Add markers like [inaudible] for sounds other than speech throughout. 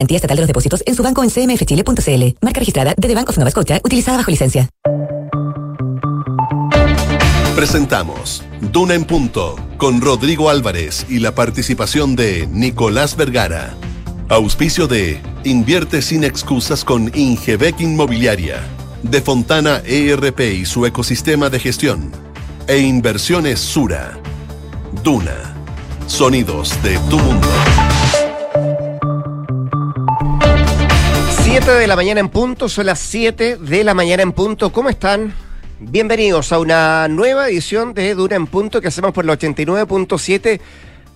Estatal de los depósitos en su banco en cmfchile.cl. Marca registrada de The Bank of utilizada bajo licencia. Presentamos Duna en Punto con Rodrigo Álvarez y la participación de Nicolás Vergara. Auspicio de Invierte sin excusas con Ingebec Inmobiliaria, de Fontana ERP y su ecosistema de gestión, e Inversiones Sura. Duna. Sonidos de tu mundo. 7 de la mañana en punto, son las 7 de la mañana en punto. ¿Cómo están? Bienvenidos a una nueva edición de Dura en Punto que hacemos por la 89.7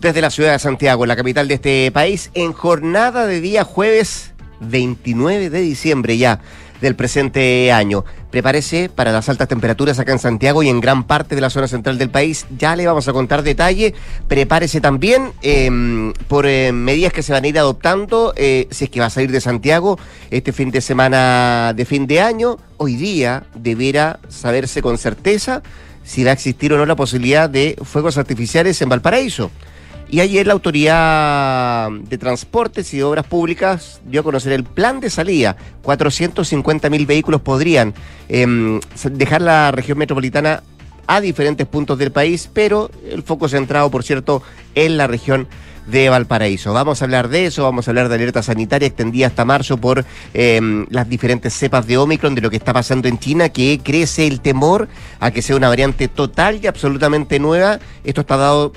desde la ciudad de Santiago, la capital de este país, en jornada de día jueves 29 de diciembre ya del presente año. Prepárese para las altas temperaturas acá en Santiago y en gran parte de la zona central del país. Ya le vamos a contar detalle. Prepárese también em, por eh, medidas que se van a ir adoptando eh, si es que va a salir de Santiago este fin de semana de fin de año. Hoy día deberá saberse con certeza si va a existir o no la posibilidad de fuegos artificiales en Valparaíso. Y ayer la Autoridad de Transportes y Obras Públicas dio a conocer el plan de salida. 450 mil vehículos podrían em, dejar la región metropolitana a diferentes puntos del país, pero el foco centrado, por cierto, en la región de Valparaíso. Vamos a hablar de eso, vamos a hablar de alerta sanitaria extendida hasta marzo por em, las diferentes cepas de Omicron, de lo que está pasando en China, que crece el temor a que sea una variante total y absolutamente nueva. Esto está dado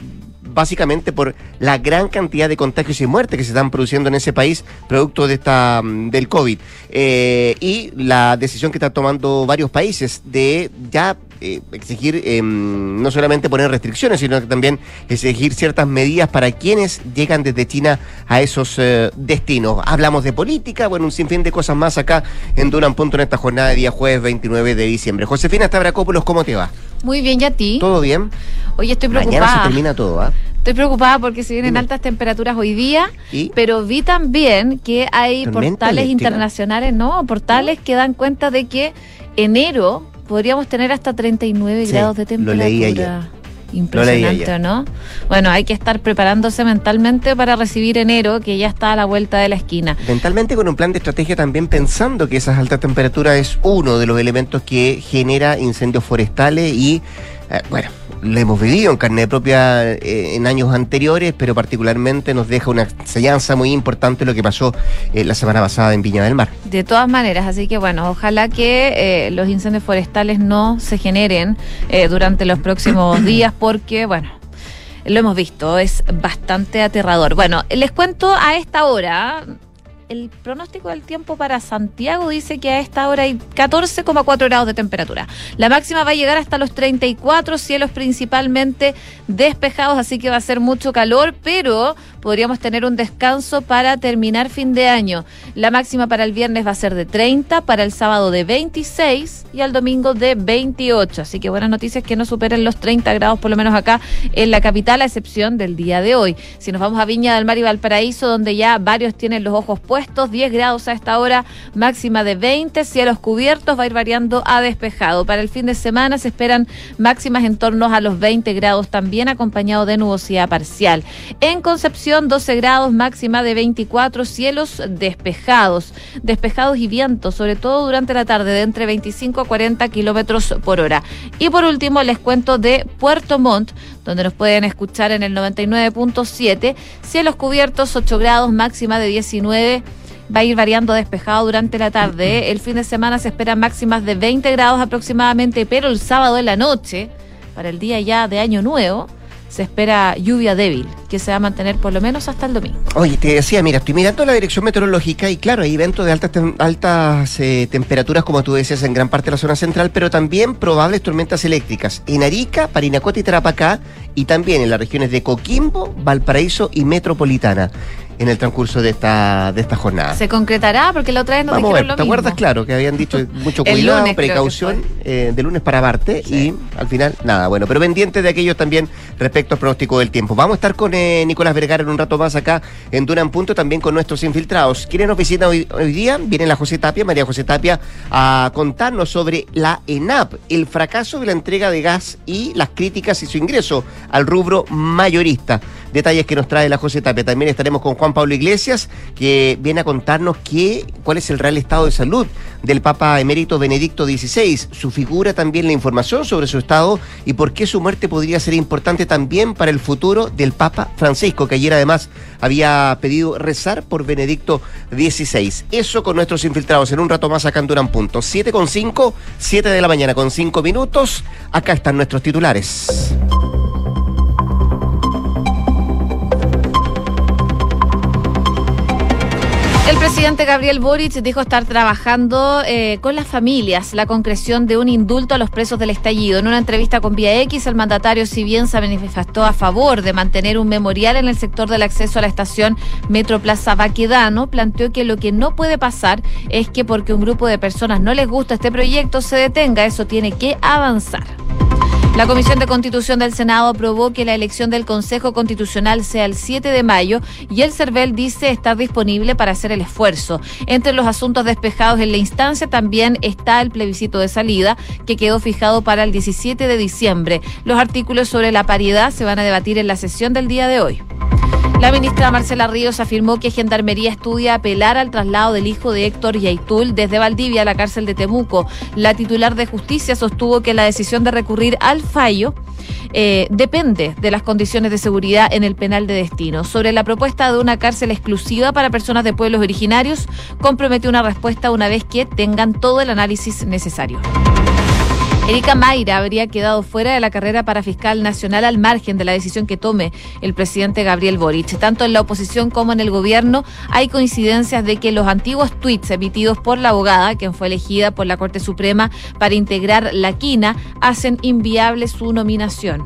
básicamente por la gran cantidad de contagios y muertes que se están produciendo en ese país producto de esta mm, del COVID. Eh, y la decisión que están tomando varios países de ya eh, exigir em, no solamente poner restricciones, sino que también exigir ciertas medidas para quienes llegan desde China a esos eh, destinos. Hablamos de política, bueno, un sinfín de cosas más acá en Duran Punto en esta jornada de día jueves 29 de diciembre. Josefina Stavrakopoulos, ¿cómo te va? Muy bien, ¿y a ti? ¿Todo bien? Oye, estoy preocupada. Mañana se termina todo, ¿ah? Estoy preocupada porque se vienen altas temperaturas hoy día, ¿Y? pero vi también que hay ¿Tormenta portales eléctrica? internacionales, ¿no? Portales que dan cuenta de que enero podríamos tener hasta 39 Sí, grados de lo temperatura. leí ayer. Impresionante, ayer. ¿no? Bueno, hay que estar preparándose mentalmente para recibir enero, que ya está a la vuelta de la esquina. Mentalmente con un plan de estrategia también pensando que esas altas temperaturas es uno de los elementos que genera incendios forestales y, eh, bueno, lo hemos vivido en carne propia eh, en años anteriores, pero particularmente nos deja una enseñanza muy importante lo que pasó eh, la semana pasada en Viña del Mar. De todas maneras, así que bueno, ojalá que eh, los incendios forestales no se generen durante los próximos [clears throat] días porque, bueno, lo hemos visto, es bastante aterrador. Bueno, les cuento a esta hora, el pronóstico del tiempo para Santiago dice que a esta hora hay 14,4 grados de temperatura. La máxima va a llegar hasta los 34, cielos principalmente despejados, así que va a ser mucho calor, pero podríamos tener un descanso para terminar fin de año. La máxima para el viernes va a ser de 30, para el sábado de 26 y al domingo de 28. Así que buenas noticias que no superen los 30 grados, por lo menos acá en la capital, a excepción del día de hoy. Si nos vamos a Viña del Mar y Valparaíso, donde ya varios tienen los ojos puestos, 10 grados a esta hora, máxima de 20, cielos cubiertos, va a ir variando a despejado. Para el fin de semana se esperan máximas en torno a los 20 grados también, acompañado de nubosidad parcial. En Concepción, 12 grados, máxima de 24, cielos despejados, despejados y vientos, sobre todo durante la tarde, de entre 25 a 40 kilómetros por hora. Y por último, les cuento de Puerto Montt, donde nos pueden escuchar en el 99.7, cielos cubiertos, 8 grados, máxima de 19 va a ir variando despejado durante la tarde. El fin de semana se esperan máximas de 20 grados aproximadamente, pero el sábado en la noche, para el día ya de Año Nuevo, se espera lluvia débil, que se va a mantener por lo menos hasta el domingo. Oye, te decía, mira, estoy mirando la dirección meteorológica y claro, hay eventos de altas, tem- altas eh, temperaturas, como tú decías, en gran parte de la zona central, pero también probables tormentas eléctricas en Arica, Parinacota y Tarapacá, y también en las regiones de Coquimbo, Valparaíso y Metropolitana, en el transcurso de esta, de esta jornada. ¿Se concretará? Porque la otra vez nos Vamos a dijeron ver, lo ¿te mismo. acuerdas? Claro, que habían dicho [laughs] mucho cuidado, lunes precaución, eh, de lunes para Marte, y al final, nada, bueno, pero pendiente de aquellos también respecto al pronóstico del tiempo. Vamos a estar con eh, Nicolás Vergara en un rato más acá en Duran Punto, también con nuestros infiltrados. ¿Quiénes nos visitan hoy, hoy día? Viene la José Tapia, María José Tapia, a contarnos sobre la ENAP, el fracaso de la entrega de gas y las críticas y su ingreso al rubro mayorista. Detalles que nos trae la José Tapia. También estaremos con Juan Pablo Iglesias, que viene a contarnos qué, cuál es el real estado de salud del Papa emérito Benedicto XVI, su figura también la información sobre su estado y por qué su muerte podría ser importante también para el futuro del Papa Francisco, que ayer además había pedido rezar por Benedicto XVI. Eso con nuestros infiltrados en un rato más acá en Durán Punto. 7 con 5, 7 de la mañana con 5 minutos. Acá están nuestros titulares. El presidente Gabriel Boric dijo estar trabajando eh, con las familias la concreción de un indulto a los presos del estallido. En una entrevista con Vía X, el mandatario, si bien se manifestó a favor de mantener un memorial en el sector del acceso a la estación Metro Plaza Baquedano, planteó que lo que no puede pasar es que porque un grupo de personas no les gusta este proyecto se detenga. Eso tiene que avanzar. La Comisión de Constitución del Senado aprobó que la elección del Consejo Constitucional sea el 7 de mayo y el CERVEL dice estar disponible para hacer el esfuerzo. Entre los asuntos despejados en la instancia también está el plebiscito de salida, que quedó fijado para el 17 de diciembre. Los artículos sobre la paridad se van a debatir en la sesión del día de hoy. La ministra Marcela Ríos afirmó que Gendarmería estudia apelar al traslado del hijo de Héctor Yaitul desde Valdivia a la cárcel de Temuco. La titular de justicia sostuvo que la decisión de recurrir al fallo eh, depende de las condiciones de seguridad en el penal de destino. Sobre la propuesta de una cárcel exclusiva para personas de pueblos originarios, comprometió una respuesta una vez que tengan todo el análisis necesario. Erika Mayra habría quedado fuera de la carrera para fiscal nacional al margen de la decisión que tome el presidente Gabriel Boric. Tanto en la oposición como en el gobierno hay coincidencias de que los antiguos tuits emitidos por la abogada, quien fue elegida por la Corte Suprema para integrar la quina, hacen inviable su nominación.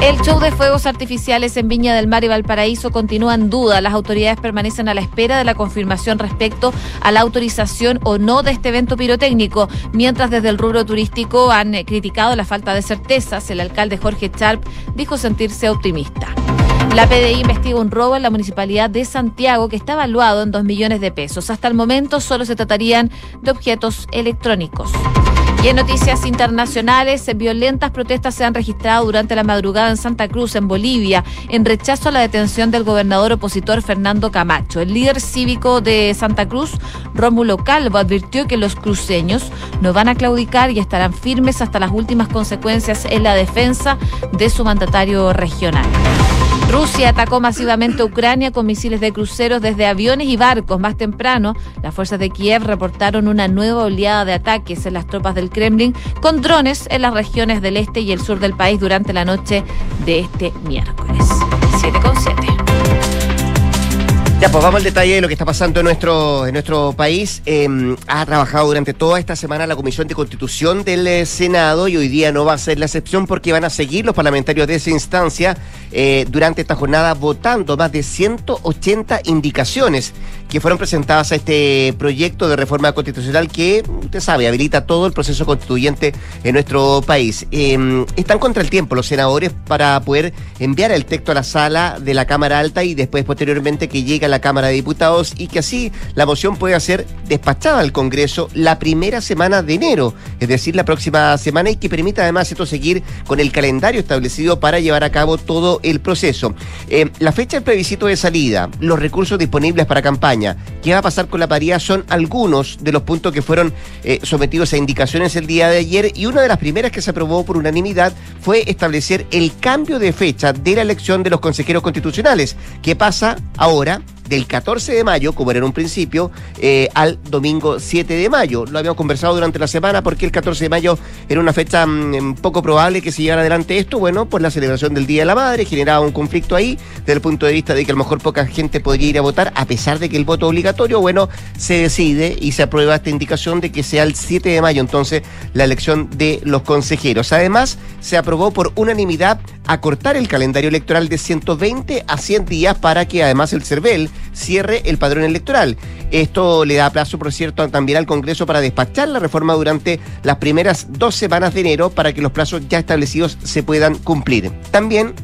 El show de fuegos artificiales en Viña del Mar y Valparaíso continúa en duda. Las autoridades permanecen a la espera de la confirmación respecto a la autorización o no de este evento pirotécnico, mientras desde el rubro turístico han criticado la falta de certezas. El alcalde Jorge Charp dijo sentirse optimista. La PDI investiga un robo en la municipalidad de Santiago que está evaluado en 2 millones de pesos. Hasta el momento solo se tratarían de objetos electrónicos. Y en noticias internacionales, violentas protestas se han registrado durante la madrugada en Santa Cruz, en Bolivia, en rechazo a la detención del gobernador opositor Fernando Camacho. El líder cívico de Santa Cruz, Rómulo Calvo, advirtió que los cruceños no van a claudicar y estarán firmes hasta las últimas consecuencias en la defensa de su mandatario regional. Rusia atacó masivamente a Ucrania con misiles de cruceros desde aviones y barcos. Más temprano, las fuerzas de Kiev reportaron una nueva oleada de ataques en las tropas del Kremlin con drones en las regiones del este y el sur del país durante la noche de este miércoles. 7 con 7. Ya, pues vamos al detalle de lo que está pasando en nuestro, en nuestro país. Em, ha trabajado durante toda esta semana la Comisión de Constitución del eh, Senado y hoy día no va a ser la excepción porque van a seguir los parlamentarios de esa instancia eh, durante esta jornada votando más de 180 indicaciones que fueron presentadas a este proyecto de reforma constitucional que, usted sabe, habilita todo el proceso constituyente en nuestro país. Em, están contra el tiempo los senadores para poder enviar el texto a la sala de la Cámara Alta y después posteriormente que llegue la Cámara de Diputados y que así la moción pueda ser despachada al Congreso la primera semana de enero, es decir, la próxima semana y que permita además esto seguir con el calendario establecido para llevar a cabo todo el proceso. Em, la fecha del plebiscito de salida, los recursos disponibles para campaña, ¿Qué va a pasar con la paridad? Son algunos de los puntos que fueron eh, sometidos a indicaciones el día de ayer y una de las primeras que se aprobó por unanimidad fue establecer el cambio de fecha de la elección de los consejeros constitucionales, que pasa ahora del 14 de mayo, como era en un principio, eh, al domingo 7 de mayo. Lo habíamos conversado durante la semana porque el 14 de mayo era una fecha mm, poco probable que se llevara adelante esto, bueno, por la celebración del Día de la Madre, generaba un conflicto ahí, desde el punto de vista de que a lo mejor poca gente podría ir a votar, a pesar de que el voto obligatorio, bueno, se decide y se aprueba esta indicación de que sea el 7 de mayo entonces la elección de los consejeros. Además, se aprobó por unanimidad acortar el calendario electoral de 120 a 100 días para que además el CERVEL cierre el padrón electoral. Esto le da plazo, por cierto, también al Congreso para despachar la reforma durante las primeras dos semanas de enero para que los plazos ya establecidos se puedan cumplir. También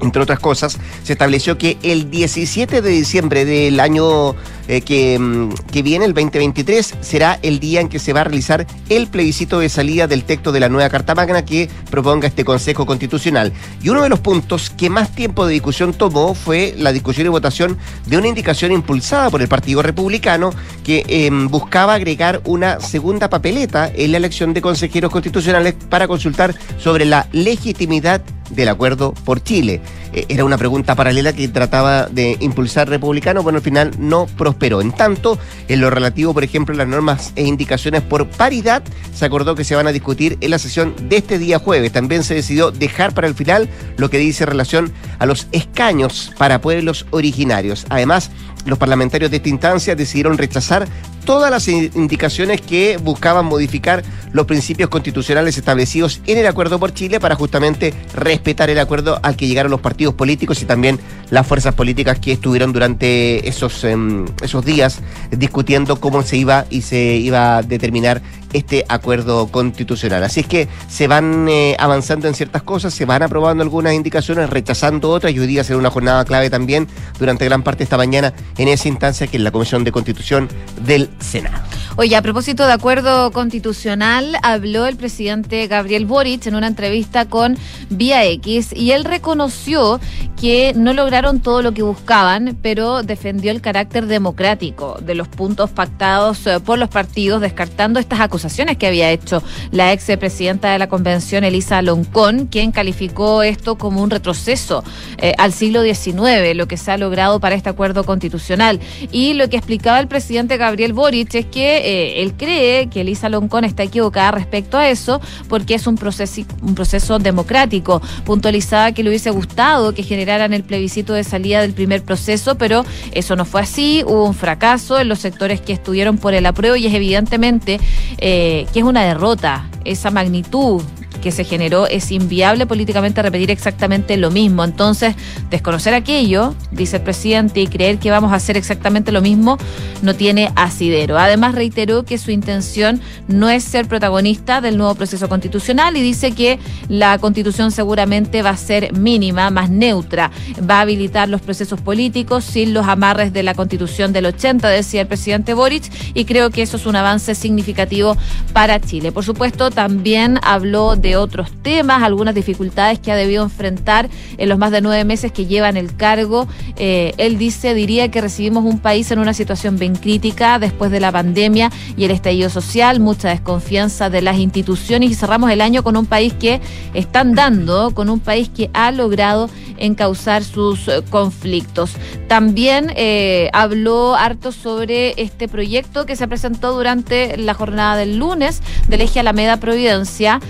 entre otras cosas, se estableció que el 17 de diciembre del año eh, que, mm, que, viene, el 2023, será el día en que se va a realizar el plebiscito de salida del texto de la nueva Carta Magna que proponga este Consejo Constitucional. Y uno de los puntos que más tiempo de discusión tomó fue la discusión y votación de una indicación impulsada por el Partido Republicano que em, buscaba agregar una segunda papeleta en la elección de consejeros constitucionales para consultar sobre la legitimidad del acuerdo por Chile. Eh, era una pregunta paralela que trataba de impulsar republicano, bueno, al final no prosperó. En tanto, en lo relativo, por ejemplo, a las normas e indicaciones por paridad, se acordó que se van a discutir en la sesión de este día jueves. También se decidió dejar para el final lo que dice relación a los escaños para pueblos originarios. Además, los parlamentarios de esta instancia decidieron rechazar todas las indicaciones que buscaban modificar los principios constitucionales establecidos en el acuerdo por Chile para justamente respetar el acuerdo al que llegaron los partidos políticos y también las fuerzas políticas que estuvieron durante esos, em, esos días discutiendo cómo se iba y se iba a determinar este acuerdo constitucional. Así es que se van eh, avanzando en ciertas cosas, se van aprobando algunas indicaciones, rechazando otras y hoy día será una jornada clave también durante gran parte de esta mañana en esa instancia que es la Comisión de Constitución del Senado. Oye, a propósito de acuerdo constitucional, habló el presidente Gabriel Boric en una entrevista con Vía X y él reconoció que no lograron todo lo que buscaban, pero defendió el carácter democrático de los puntos pactados eh, por los partidos, descartando estas acusaciones que había hecho la ex presidenta de la convención, Elisa Loncón, quien calificó esto como un retroceso eh, al siglo XIX, lo que se ha logrado para este acuerdo constitucional. Y lo que explicaba el presidente Gabriel Boric es que eh, él cree que Elisa Loncón está equivocada respecto a eso porque es un proceso, un proceso democrático. Puntualizaba que le hubiese gustado que generaran el plebiscito de salida del primer proceso, pero eso no fue así. Hubo un fracaso en los sectores que estuvieron por el apruebo y es evidentemente eh, que es una derrota esa magnitud que se generó, es inviable políticamente repetir exactamente lo mismo. Entonces, desconocer aquello, dice el presidente, y creer que vamos a hacer exactamente lo mismo, no tiene asidero. Además, reiteró que su intención no es ser protagonista del nuevo proceso constitucional y dice que la constitución seguramente va a ser mínima, más neutra, va a habilitar los procesos políticos sin los amarres de la constitución del 80, decía el presidente Boric, y creo que eso es un avance significativo para Chile. Por supuesto, también habló de otros temas, algunas dificultades que ha debido enfrentar en los más de nueve meses que llevan el cargo. Eh, él dice, diría que recibimos un país en una situación bien crítica después de la pandemia y el estallido social, mucha desconfianza de las instituciones y cerramos el año con un país que está andando, con un país que ha logrado encauzar sus eh, conflictos. También eh, habló harto sobre este proyecto que se presentó durante la jornada del lunes del eje Alameda Providencia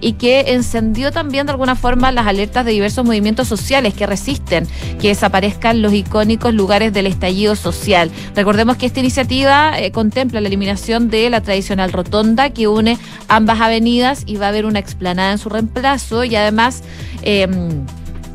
y que encendió también de alguna forma las alertas de diversos movimientos sociales que resisten que desaparezcan los icónicos lugares del estallido social. Recordemos que esta iniciativa contempla la eliminación de la tradicional rotonda que une ambas avenidas y va a haber una explanada en su reemplazo y además em,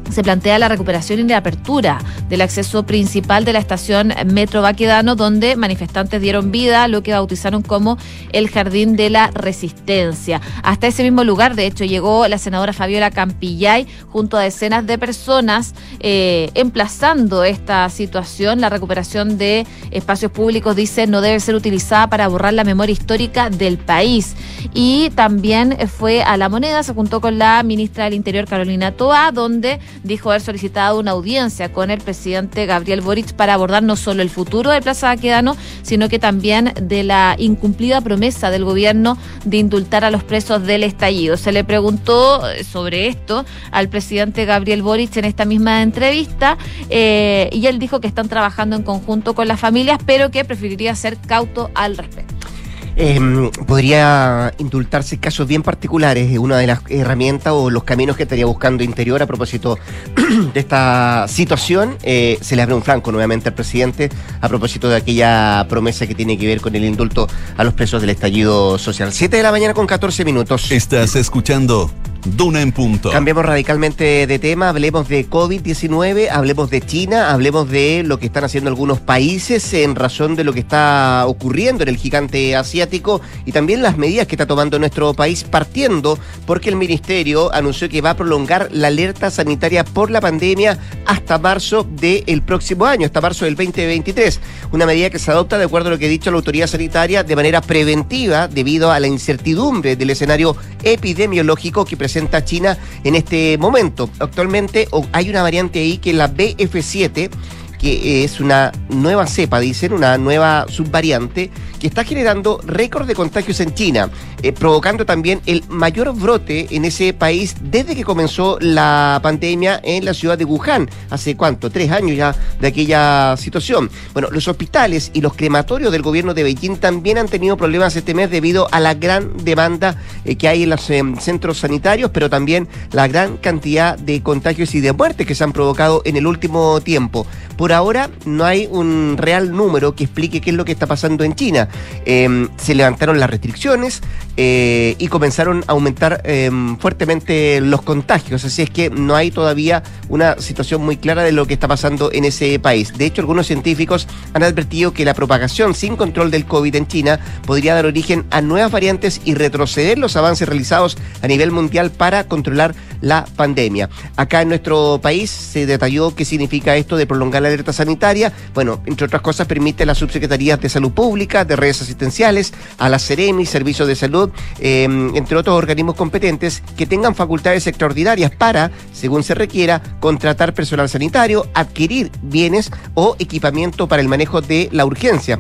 se plantea la recuperación y la apertura del acceso principal de la estación Metro Baquedano, donde manifestantes dieron vida a lo que bautizaron como el Jardín de la Resistencia. Hasta ese mismo lugar, de hecho, llegó la senadora Fabiola Campillay junto a decenas de personas eh, emplazando esta situación. La recuperación de espacios públicos, dice, no debe ser utilizada para borrar la memoria histórica del país. Y también fue a La Moneda, se juntó con la ministra del Interior, Carolina Toa, donde dijo haber solicitado una audiencia con el presidente Gabriel Boric para abordar no solo el futuro de Plaza Baquedano, sino que también de la incumplida promesa del gobierno de indultar a los presos del estallido. Se le preguntó sobre esto al presidente Gabriel Boric en esta misma entrevista eh, y él dijo que están trabajando en conjunto con las familias, pero que preferiría ser cauto al respecto. Em, podría indultarse casos bien particulares. Una de las herramientas o los caminos que estaría buscando Interior a propósito [clears throat] de esta situación, eh, se le abre un franco nuevamente al presidente a propósito de aquella promesa que tiene que ver con el indulto a los presos del estallido social. Siete de la mañana con 14 minutos. Estás escuchando Duna en punto. Cambiemos radicalmente de tema, hablemos de COVID-19, hablemos de China, hablemos de lo que están haciendo algunos países en razón de lo que está ocurriendo en el gigante asiático y también las medidas que está tomando nuestro país partiendo porque el ministerio anunció que va a prolongar la alerta sanitaria por la pandemia hasta marzo del próximo año, hasta marzo del 2023. Una medida que se adopta de acuerdo a lo que ha dicho la autoridad sanitaria de manera preventiva debido a la incertidumbre del escenario epidemiológico que presenta China en este momento. Actualmente hay una variante ahí que es la BF7 que es una nueva cepa, dicen, una nueva subvariante que está generando récord de contagios en China, eh, provocando también el mayor brote en ese país desde que comenzó la pandemia en la ciudad de Wuhan, hace cuánto, tres años ya de aquella situación. Bueno, los hospitales y los crematorios del gobierno de Beijing también han tenido problemas este mes debido a la gran demanda eh, que hay en los em, centros sanitarios, pero también la gran cantidad de contagios y de muertes que se han provocado en el último tiempo. Por ahora no hay un real número que explique qué es lo que está pasando en China. Em, se levantaron las restricciones eh, y comenzaron a aumentar em, fuertemente los contagios. Así es que no hay todavía una situación muy clara de lo que está pasando en ese país. De hecho, algunos científicos han advertido que la propagación sin control del COVID en China podría dar origen a nuevas variantes y retroceder los avances realizados a nivel mundial para controlar la pandemia. Acá en nuestro país se detalló qué significa esto de prolongar la alerta sanitaria. Bueno, entre otras cosas, permite a las subsecretarías de salud pública, de redes asistenciales, a la Ceremi, Servicios de Salud, em, entre otros organismos competentes, que tengan facultades extraordinarias para, según se requiera, contratar personal sanitario, adquirir bienes o equipamiento para el manejo de la urgencia.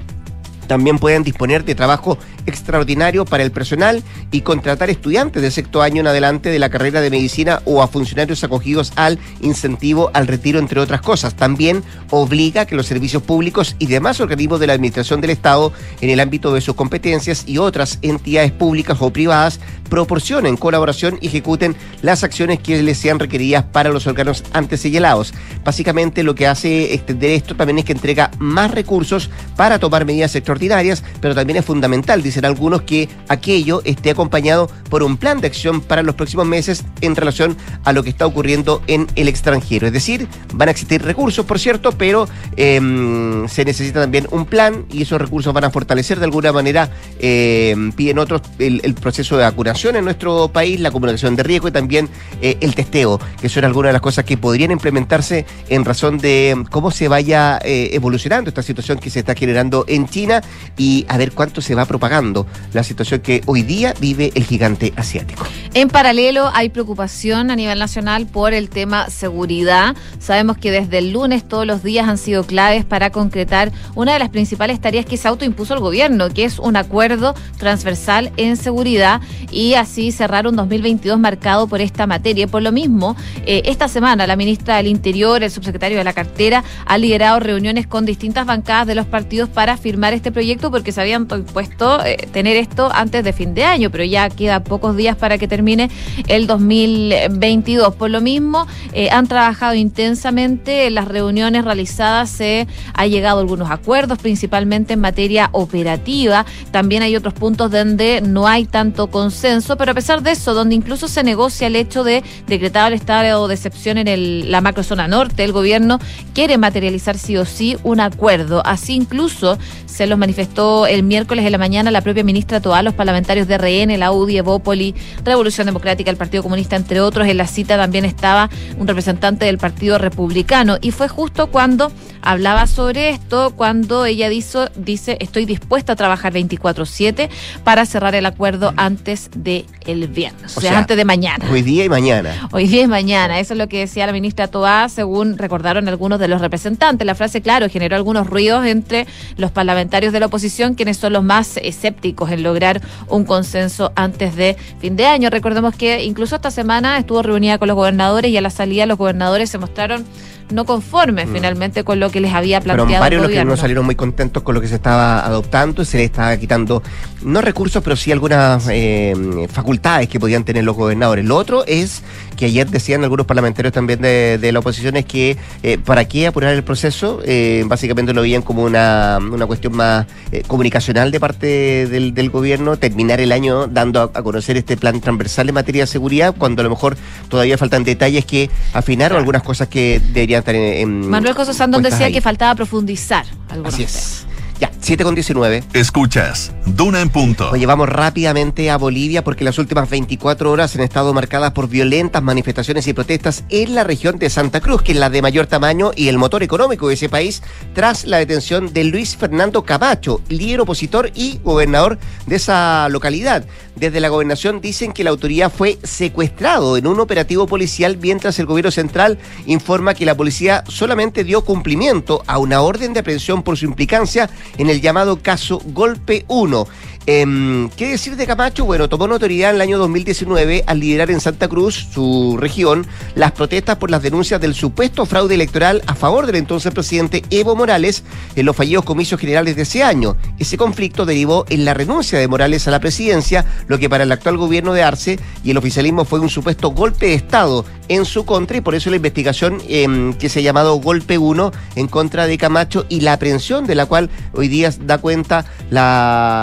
También pueden disponer de trabajo extraordinario para el personal y contratar estudiantes de sexto año en adelante de la carrera de medicina o a funcionarios acogidos al incentivo al retiro, entre otras cosas. También obliga que los servicios públicos y demás organismos de la Administración del Estado en el ámbito de sus competencias y otras entidades públicas o privadas proporcionen colaboración y ejecuten las acciones que les sean requeridas para los órganos antes señalados. Básicamente lo que hace extender esto también es que entrega más recursos para tomar medidas extraordinarias, pero también es fundamental, dicen algunos, que aquello esté acompañado por un plan de acción para los próximos meses en relación a lo que está ocurriendo en el extranjero. Es decir, van a existir recursos, por cierto, pero em, se necesita también un plan y esos recursos van a fortalecer de alguna manera, em, piden otros, el, proceso de vacunación en nuestro país, la comunicación de riesgo y también eh, el testeo, que son algunas de las cosas que podrían implementarse en razón de cómo se vaya eh, evolucionando esta situación que se está generando en China y a ver cuánto se va propagando la situación que hoy día vive el gigante asiático. En paralelo, hay preocupación a nivel nacional por el tema seguridad. Sabemos que desde el lunes todos los días han sido claves para concretar una de las principales tareas que se autoimpuso el gobierno, que es un acuerdo transversal en seguridad y así cerrar un 2022 marcado por esta materia. Por lo mismo, eh, esta semana la ministra del Interior, el subsecretario de la cartera, ha liderado reuniones con distintas bancadas de los partidos para firmar este proyecto porque se habían puesto eh, tener esto antes de fin de año, pero ya queda pocos días para que termine el 2022. Por lo mismo, eh, han trabajado intensamente en las reuniones realizadas, se ha llegado a algunos acuerdos, principalmente en materia operativa. También hay otros puntos donde no hay tanto consenso pero a pesar de eso, donde incluso se negocia el hecho de decretar el estado de excepción en el, la macrozona norte, el gobierno quiere materializar sí o sí un acuerdo. Así incluso se los manifestó el miércoles de la mañana la propia ministra Toa, los parlamentarios de RN, la UDI, Evópoli, Revolución Democrática, el Partido Comunista, entre otros. En la cita también estaba un representante del Partido Republicano. Y fue justo cuando hablaba sobre esto, cuando ella dice, dice estoy dispuesta a trabajar 24-7 para cerrar el acuerdo antes de el viernes, o, sea, antes de mañana. Hoy día y mañana. Hoy día y mañana, eso es lo que decía la ministra Toá, según recordaron algunos de los representantes. La frase, claro, generó algunos ruidos entre los parlamentarios de la oposición, quienes son los más escépticos en lograr un consenso antes de fin de año. Recordemos que incluso esta semana estuvo reunida con los gobernadores y a la salida los gobernadores se mostraron no conformes mm. finalmente con lo que les había planteado. Pero varios los que no salieron muy contentos con lo que se estaba adoptando, se les estaba quitando, no recursos, pero sí algunas eh, facultades que podían tener los gobernadores. Lo otro es que ayer decían algunos parlamentarios también de, de la oposición es que eh, para qué apurar el proceso, eh, básicamente lo veían como una, una cuestión más eh, comunicacional de parte del, del, gobierno, terminar el año dando a, a, conocer este plan transversal en materia de seguridad, cuando a lo mejor todavía faltan detalles que afinar o algunas cosas que deberían estar en... en Manuel José Sandón decía ahí. que faltaba profundizar algunos Así es. Temas. Ya, 7 con 19. Escuchas, Duna en punto. Oye, vamos rápidamente a Bolivia porque las últimas 24 horas han estado marcadas por violentas manifestaciones y protestas en la región de Santa Cruz, que es la de mayor tamaño y el motor económico de ese país, tras la detención de Luis Fernando Camacho, líder opositor y gobernador de esa localidad. Desde la gobernación dicen que la autoridad fue secuestrado en un operativo policial mientras el gobierno central informa que la policía solamente dio cumplimiento a una orden de aprehensión por su implicancia en el llamado caso Golpe 1. Eh, ¿Qué decir de Camacho? Bueno, tomó notoriedad en el año 2019 al liderar en Santa Cruz, su región, las protestas por las denuncias del supuesto fraude electoral a favor del entonces presidente Evo Morales en los fallidos comicios generales de ese año. Ese conflicto derivó en la renuncia de Morales a la presidencia, lo que para el actual gobierno de Arce y el oficialismo fue un supuesto golpe de Estado en su contra y por eso la investigación eh, que se ha llamado Golpe 1 en contra de Camacho y la aprehensión de la cual hoy día da cuenta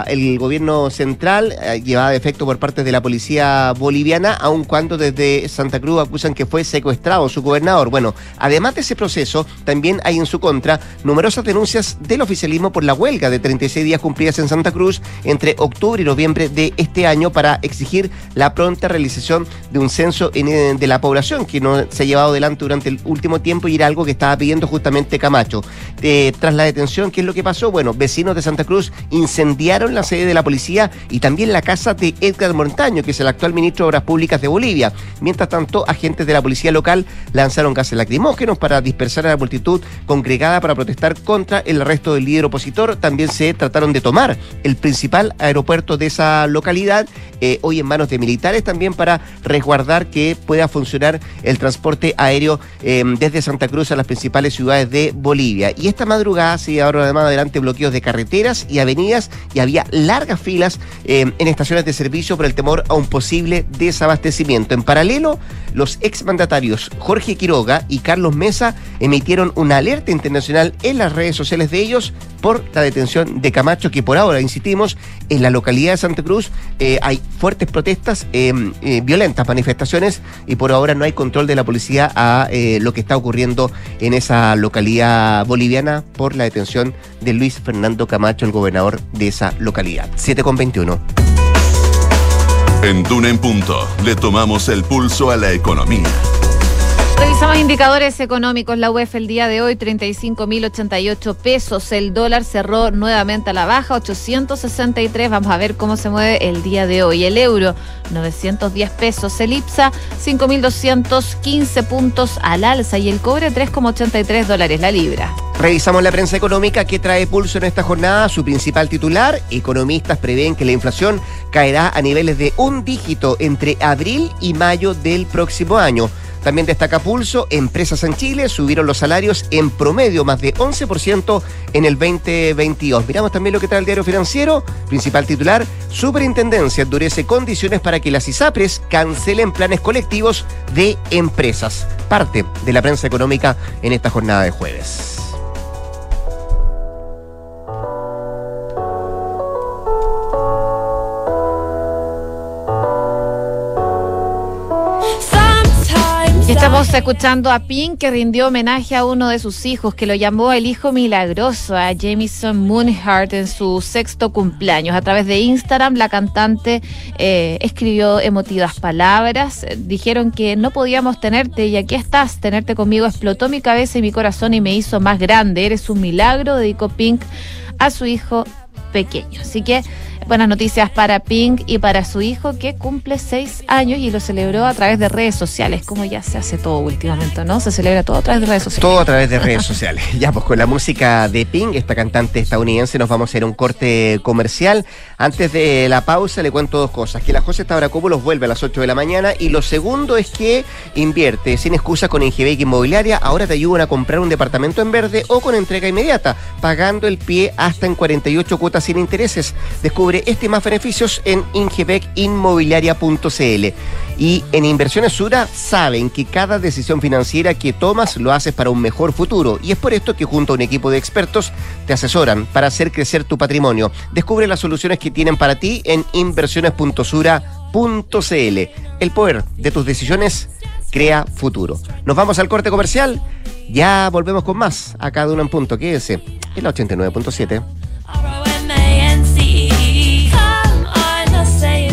el gobierno central eh, llevada de efecto por parte de la policía boliviana, aun cuando desde Santa Cruz acusan que fue secuestrado su gobernador. Bueno, además de ese proceso, también hay en su contra numerosas denuncias del oficialismo por la huelga de 36 días cumplidas en Santa Cruz entre octubre y noviembre de este año para exigir la pronta realización de un censo en, de la población que no se ha llevado adelante durante el último tiempo y era algo que estaba pidiendo justamente Camacho. Eh, tras la detención, ¿qué es lo que pasó? Bueno, vecinos de Santa Cruz incendiaron la sede de la policía y también la casa de Edgar Montaño, que es el actual ministro de Obras Públicas de Bolivia. Mientras tanto, agentes de la policía local lanzaron gases lacrimógenos para dispersar a la multitud congregada para protestar contra el arresto del líder opositor. También se trataron de tomar el principal aeropuerto de esa localidad, eh, hoy en manos de militares también para resguardar que pueda funcionar el transporte aéreo eh, desde Santa Cruz a las principales ciudades de Bolivia. Y esta madrugada se llevaron además adelante bloqueos de carreteras y avenidas y había largas filas eh, en estaciones de servicio por el temor a un posible desabastecimiento. En paralelo, los exmandatarios Jorge Quiroga y Carlos Mesa emitieron una alerta internacional en las redes sociales de ellos por la detención de Camacho, que por ahora, insistimos, en la localidad de Santa Cruz eh, hay fuertes protestas, eh, eh, violentas manifestaciones y por ahora no hay control de la policía a eh, lo que está ocurriendo en esa localidad boliviana por la detención de Luis Fernando Camacho, el gobernador de esa localidad. 7 con 21. En Duna en Punto le tomamos el pulso a la economía. Revisamos indicadores económicos. La UEF el día de hoy, 35.088 pesos. El dólar cerró nuevamente a la baja, 863. Vamos a ver cómo se mueve el día de hoy. El euro, 910 pesos. El IPSA, 5.215 puntos al alza. Y el cobre, 3,83 dólares la libra. Revisamos la prensa económica que trae pulso en esta jornada. Su principal titular, economistas prevén que la inflación caerá a niveles de un dígito entre abril y mayo del próximo año. También destaca Pulso, empresas en Chile subieron los salarios en promedio más de 11% en el 2022. Miramos también lo que trae el diario financiero, principal titular, Superintendencia endurece condiciones para que las ISAPRES cancelen planes colectivos de empresas. Parte de la prensa económica en esta jornada de jueves. Estamos escuchando a Pink que rindió homenaje a uno de sus hijos, que lo llamó el hijo milagroso, a Jamison Moonheart en su sexto cumpleaños. A través de Instagram, la cantante eh, escribió emotivas palabras. Dijeron que no podíamos tenerte y aquí estás. Tenerte conmigo explotó mi cabeza y mi corazón y me hizo más grande. Eres un milagro, dedicó Pink a su hijo pequeño. Así que buenas noticias para Pink y para su hijo que cumple seis años y lo celebró a través de redes sociales, como ya se hace todo últimamente, ¿no? Se celebra todo a través de redes sociales. Todo a través de redes sociales. [laughs] Ya, pues con la música de Pink, esta cantante estadounidense, nos vamos a hacer un corte comercial. Antes de la pausa le cuento dos cosas. Que la José Tabracópulos vuelve a las 8 de la mañana y lo segundo es que invierte sin excusa con Ingebec Inmobiliaria. Ahora te ayudan a comprar un departamento en verde o con entrega inmediata, pagando el pie hasta en 48 cuotas sin intereses. Descubre Este más beneficios en ingebecinmobiliaria.cl. Y en Inversiones Sura saben que cada decisión financiera que tomas lo haces para un mejor futuro. Y es por esto que junto a un equipo de expertos te asesoran para hacer crecer tu patrimonio. Descubre las soluciones que tienen para ti en inversiones.sura.cl. El poder de tus decisiones crea futuro. Nos vamos al corte comercial. Ya volvemos con más a cada uno en punto. Quédese en la 89.7.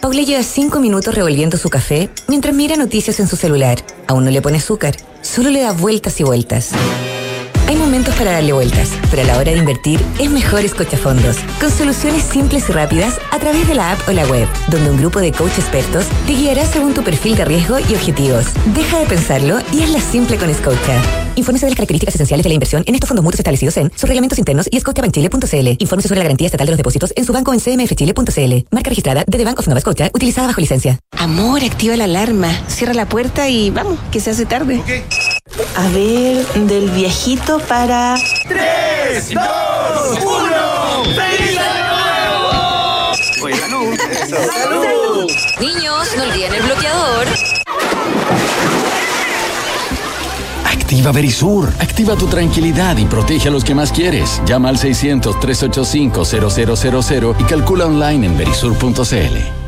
Paula lleva cinco minutos revolviendo su café mientras mira noticias en su celular. Aún no le pone azúcar, solo le da vueltas y vueltas. Hay momentos para darle vueltas, pero a la hora de invertir es mejor fondos, con soluciones simples y rápidas a través de la app o la web, donde un grupo de coach expertos te guiará según tu perfil de riesgo y objetivos. Deja de pensarlo y hazla simple con Scotia. Infórmese de las características esenciales de la inversión en estos fondos mutuos establecidos en sus reglamentos internos y scotiabankchile.cl. Infórmese sobre la garantía estatal de los depósitos en su banco en cmfchile.cl. Marca registrada de The Bank of Nova Scotia, utilizada bajo licencia. Amor, activa la alarma, cierra la puerta y vamos, que se hace tarde. A ver, del viejito para... ¡Tres, dos, uno! ¡Feliz año nuevo! ¡Salud! Niños, no olviden el bloqueador. Activa Verisur. Activa tu tranquilidad y protege a los que más quieres. Llama al 600-385-0000 y calcula online en verisur.cl.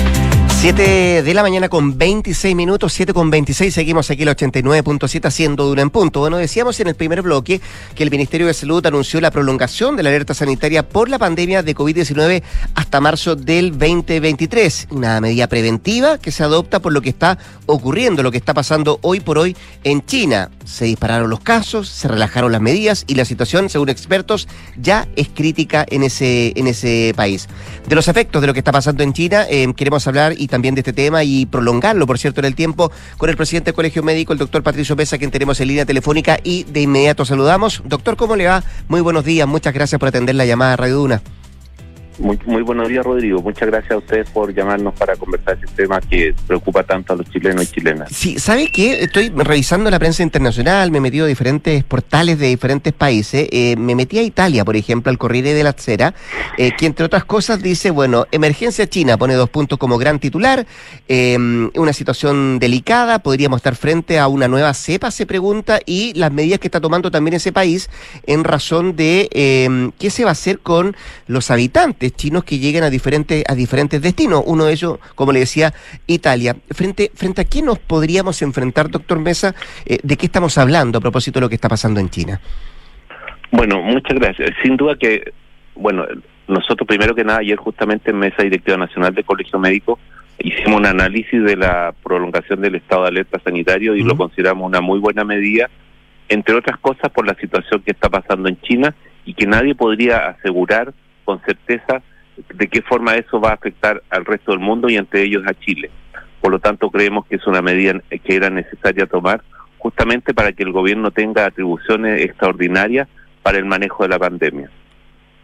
7 de la mañana con 26 minutos, 7 con 26, seguimos aquí el 89.7 haciendo Duna en punto. Bueno, decíamos en el primer bloque que el Ministerio de Salud anunció la prolongación de la alerta sanitaria por la pandemia de COVID-19 hasta marzo del 2023. Una medida preventiva que se adopta por lo que está ocurriendo, lo que está pasando hoy por hoy en China. Se dispararon los casos, se relajaron las medidas y la situación, según expertos, ya es crítica en ese, en ese país. De los efectos de lo que está pasando en China, eh, queremos hablar y también de este tema y prolongarlo, por cierto, en el tiempo con el presidente del Colegio Médico, el doctor Patricio Pesa, quien tenemos en línea telefónica y de inmediato saludamos. Doctor, ¿cómo le va? Muy buenos días, muchas gracias por atender la llamada a Radio Duna. Muy, muy buenos días, Rodrigo. Muchas gracias a ustedes por llamarnos para conversar este tema que preocupa tanto a los chilenos y chilenas. Sí, ¿sabe qué? Estoy revisando la prensa internacional, me he metido a diferentes portales de diferentes países. Eh, me metí a Italia, por ejemplo, al Corriere de la Sera, eh, que entre otras cosas dice, bueno, emergencia china, pone dos puntos como gran titular, eh, una situación delicada, podríamos estar frente a una nueva cepa, se pregunta, y las medidas que está tomando también ese país en razón de qué se va a hacer con los habitantes chinos que lleguen a diferentes, a diferentes destinos. Uno de ellos, como le decía, Italia. Frente, frente a qué nos podríamos enfrentar, doctor Mesa, eh, de qué estamos hablando a propósito de lo que está pasando en China. Bueno, muchas gracias. Sin duda que, bueno, nosotros primero que nada, ayer justamente en Mesa Directiva Nacional de Colegio Médico hicimos un análisis de la prolongación del estado de alerta sanitario y lo consideramos una muy buena medida, entre otras cosas por la situación que está pasando en China y que nadie podría asegurar con certeza de qué forma eso va a afectar al resto del mundo y entre ellos a Chile. Por lo tanto, creemos que es una medida que era necesaria tomar justamente para que el gobierno tenga atribuciones extraordinarias para el manejo de la pandemia.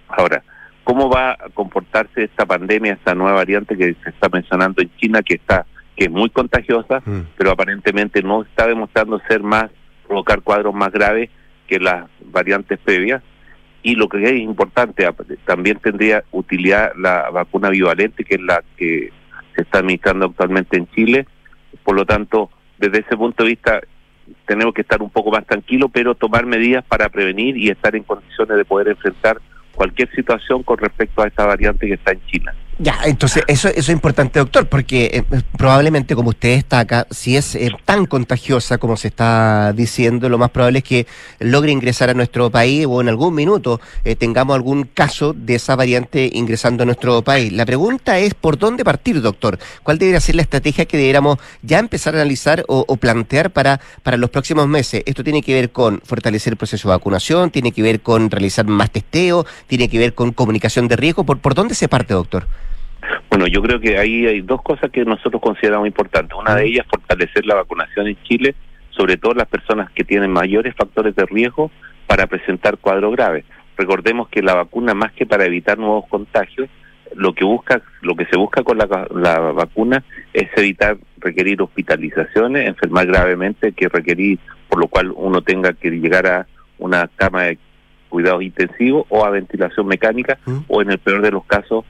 Ahora, ¿cómo va a comportarse esta pandemia, esta nueva variante que se está mencionando en China, que está que es muy contagiosa, mm. pero aparentemente no está demostrando ser más provocar cuadros más graves que las variantes previas? Y lo que es importante, también tendría utilidad la vacuna bivalente, que es la que se está administrando actualmente en Chile. Por lo tanto, desde ese punto de vista, tenemos que estar un poco más tranquilos, pero tomar medidas para prevenir y estar en condiciones de poder enfrentar cualquier situación con respecto a esta variante que está en China. Ya, entonces eso, eso es importante, doctor, porque eh, probablemente, como usted destaca, si es eh, tan contagiosa como se está diciendo, lo más probable es que logre ingresar a nuestro país o en algún minuto eh, tengamos algún caso de esa variante ingresando a nuestro país. La pregunta es, ¿por dónde partir, doctor? ¿Cuál debería ser la estrategia que deberíamos ya empezar a analizar o, o plantear para, para los próximos meses? Esto tiene que ver con fortalecer el proceso de vacunación, tiene que ver con realizar más testeo, tiene que ver con comunicación de riesgo. ¿Por, por dónde se parte, doctor? Bueno, yo creo que ahí hay dos cosas que nosotros consideramos importantes. Una de ellas, fortalecer la vacunación en Chile, sobre todo las personas que tienen mayores factores de riesgo para presentar cuadros graves. Recordemos que la vacuna, más que para evitar nuevos contagios, lo que busca, lo que se busca con la, la vacuna es evitar requerir hospitalizaciones, enfermar gravemente, que requerir, por lo cual uno tenga que llegar a una cama de cuidados intensivos o a ventilación mecánica, o en el peor de los casos,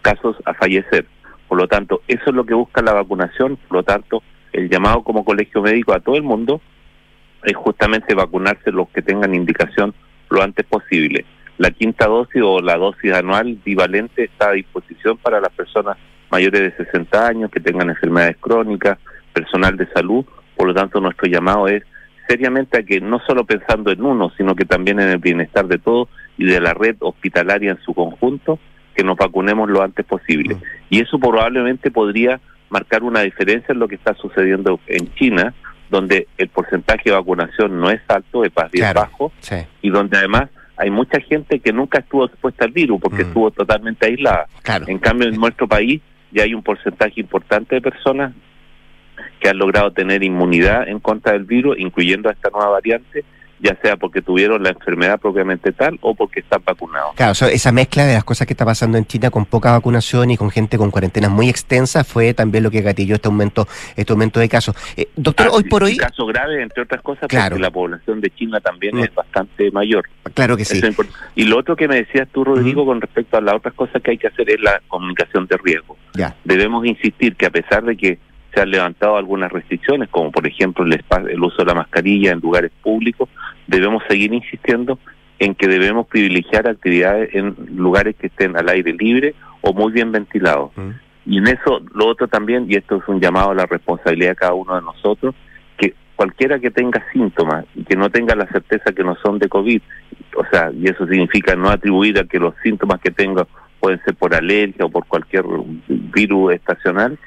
casos a fallecer. Por lo tanto, eso es lo que busca la vacunación, por lo tanto, el llamado como colegio médico a todo el mundo es justamente vacunarse los que tengan indicación lo antes posible. La quinta dosis o la dosis anual bivalente está a disposición para las personas mayores de 60 años que tengan enfermedades crónicas, personal de salud, por lo tanto nuestro llamado es seriamente a que no solo pensando en uno, sino que también en el bienestar de todos y de la red hospitalaria en su conjunto, que nos vacunemos lo antes posible. Y eso probablemente podría marcar una diferencia en lo que está sucediendo en China, donde el porcentaje de vacunación no es alto, es más bien Claro, bajo, sí. y donde además hay mucha gente que nunca estuvo expuesta al virus porque Mm. estuvo totalmente aislada. Claro. En cambio, en nuestro país ya hay un porcentaje importante de personas que han logrado tener inmunidad en contra del virus, incluyendo a esta nueva variante, ya sea porque tuvieron la enfermedad propiamente tal o porque están vacunados. Claro, o sea, esa mezcla de las cosas que está pasando en China con poca vacunación y con gente con cuarentenas muy extensas fue también lo que gatilló este aumento, este aumento de casos. Eh, doctor, Ah, hoy por hoy, casos graves, entre otras cosas, Claro. porque la población de China también Mm. es bastante mayor. claro que sí. Es Y lo otro que me decías tú, Rodrigo, con respecto a las otras cosas que hay que hacer es la comunicación de riesgo. Ya. Debemos insistir que a pesar de que se han levantado algunas restricciones, como por ejemplo el, el uso de la mascarilla en lugares públicos, debemos seguir insistiendo en que debemos privilegiar actividades en lugares que estén al aire libre o muy bien ventilados. Mm. Y en eso, lo otro también, y esto es un llamado a la responsabilidad de cada uno de nosotros, que cualquiera que tenga síntomas y que no tenga la certeza que no son de COVID, o sea, y eso significa no atribuir a que los síntomas que tenga pueden ser por alergia o por cualquier virus estacional,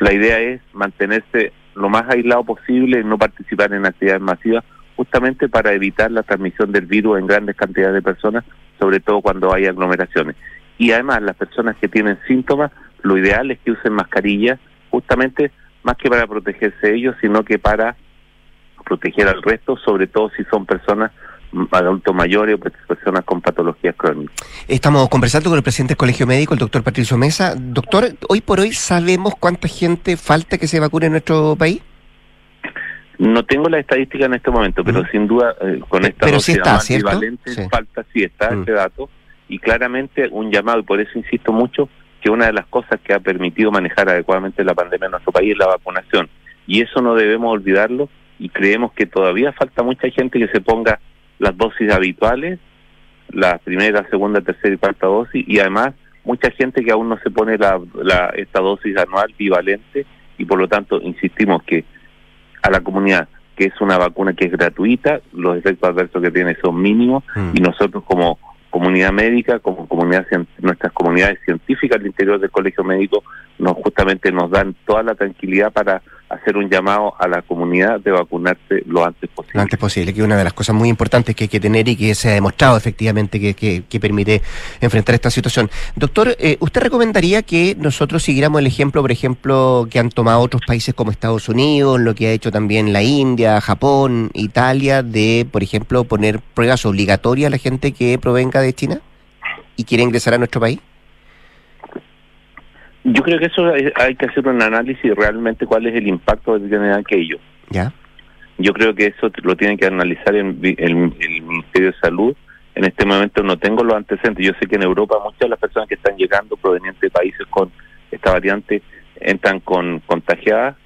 la idea es mantenerse lo más aislado posible y no participar en actividades masivas, justamente para evitar la transmisión del virus en grandes cantidades de personas, sobre todo cuando hay aglomeraciones. Y además, las personas que tienen síntomas, lo ideal es que usen mascarilla, justamente más que para protegerse ellos, sino que para proteger al resto, sobre todo si son personas adultos mayores o personas con patologías crónicas. Estamos conversando con el presidente del Colegio Médico, el doctor Patricio Mesa. Doctor, hoy por hoy sabemos cuánta gente falta que se vacune en nuestro país. No tengo la estadística en este momento, pero Mm. sin duda eh, con esta pero sí está, bivalente Sí. falta, sí está Mm. este dato, y claramente un llamado, y por eso insisto mucho, que una de las cosas que ha permitido manejar adecuadamente la pandemia en nuestro país es la vacunación, y eso no debemos olvidarlo, y creemos que todavía falta mucha gente que se ponga las dosis habituales, la primera, segunda, tercera y cuarta dosis, y además mucha gente que aún no se pone la, la, esta dosis anual bivalente, y por lo tanto insistimos que a la comunidad que es una vacuna que es gratuita, los efectos adversos que tiene son mínimos Mm. y nosotros como comunidad médica, como comunidad nuestras comunidades científicas al interior del colegio médico nos justamente nos dan toda la tranquilidad para hacer un llamado a la comunidad de vacunarse lo antes posible. Lo antes posible, que es una de las cosas muy importantes que hay que tener y que se ha demostrado efectivamente que, que- permite enfrentar esta situación. Doctor, eh, ¿usted recomendaría que nosotros siguiéramos el ejemplo, por ejemplo, que han tomado otros países como Estados Unidos, lo que ha hecho también la India, Japón, Italia, de, por ejemplo, poner pruebas obligatorias a la gente que provenga de China y quiere ingresar a nuestro país? Yo creo que eso hay hay que hacer un análisis realmente cuál es el impacto que tiene aquello. ¿Ya? Yo creo que eso lo tiene que analizar el, el- el Ministerio de Salud. En este momento no tengo los antecedentes. Yo sé que en Europa muchas de las personas que están llegando provenientes de países con esta variante entran con contagiadas,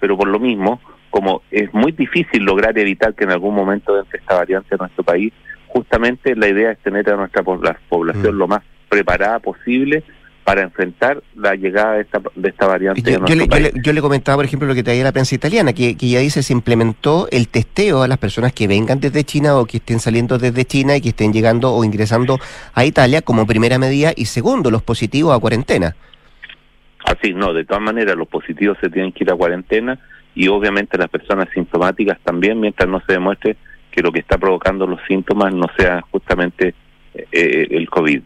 pero por lo mismo, como es muy difícil lograr evitar que en algún momento entre esta variante a nuestro país, justamente la idea es tener a nuestra po- la población Mm. lo más preparada posible para enfrentar la llegada de esta, de esta variante. Yo, le, yo país. le- yo le comentaba, por ejemplo, lo que traía la prensa italiana, que, que ya dice se implementó el testeo a las personas que vengan desde China o que estén saliendo desde China y que estén llegando o ingresando a Italia como primera medida y segundo, los positivos a cuarentena. Así, no, de todas maneras los positivos se tienen que ir a cuarentena y obviamente las personas sintomáticas también, mientras no se demuestre que lo que está provocando los síntomas no sea justamente eh, el COVID.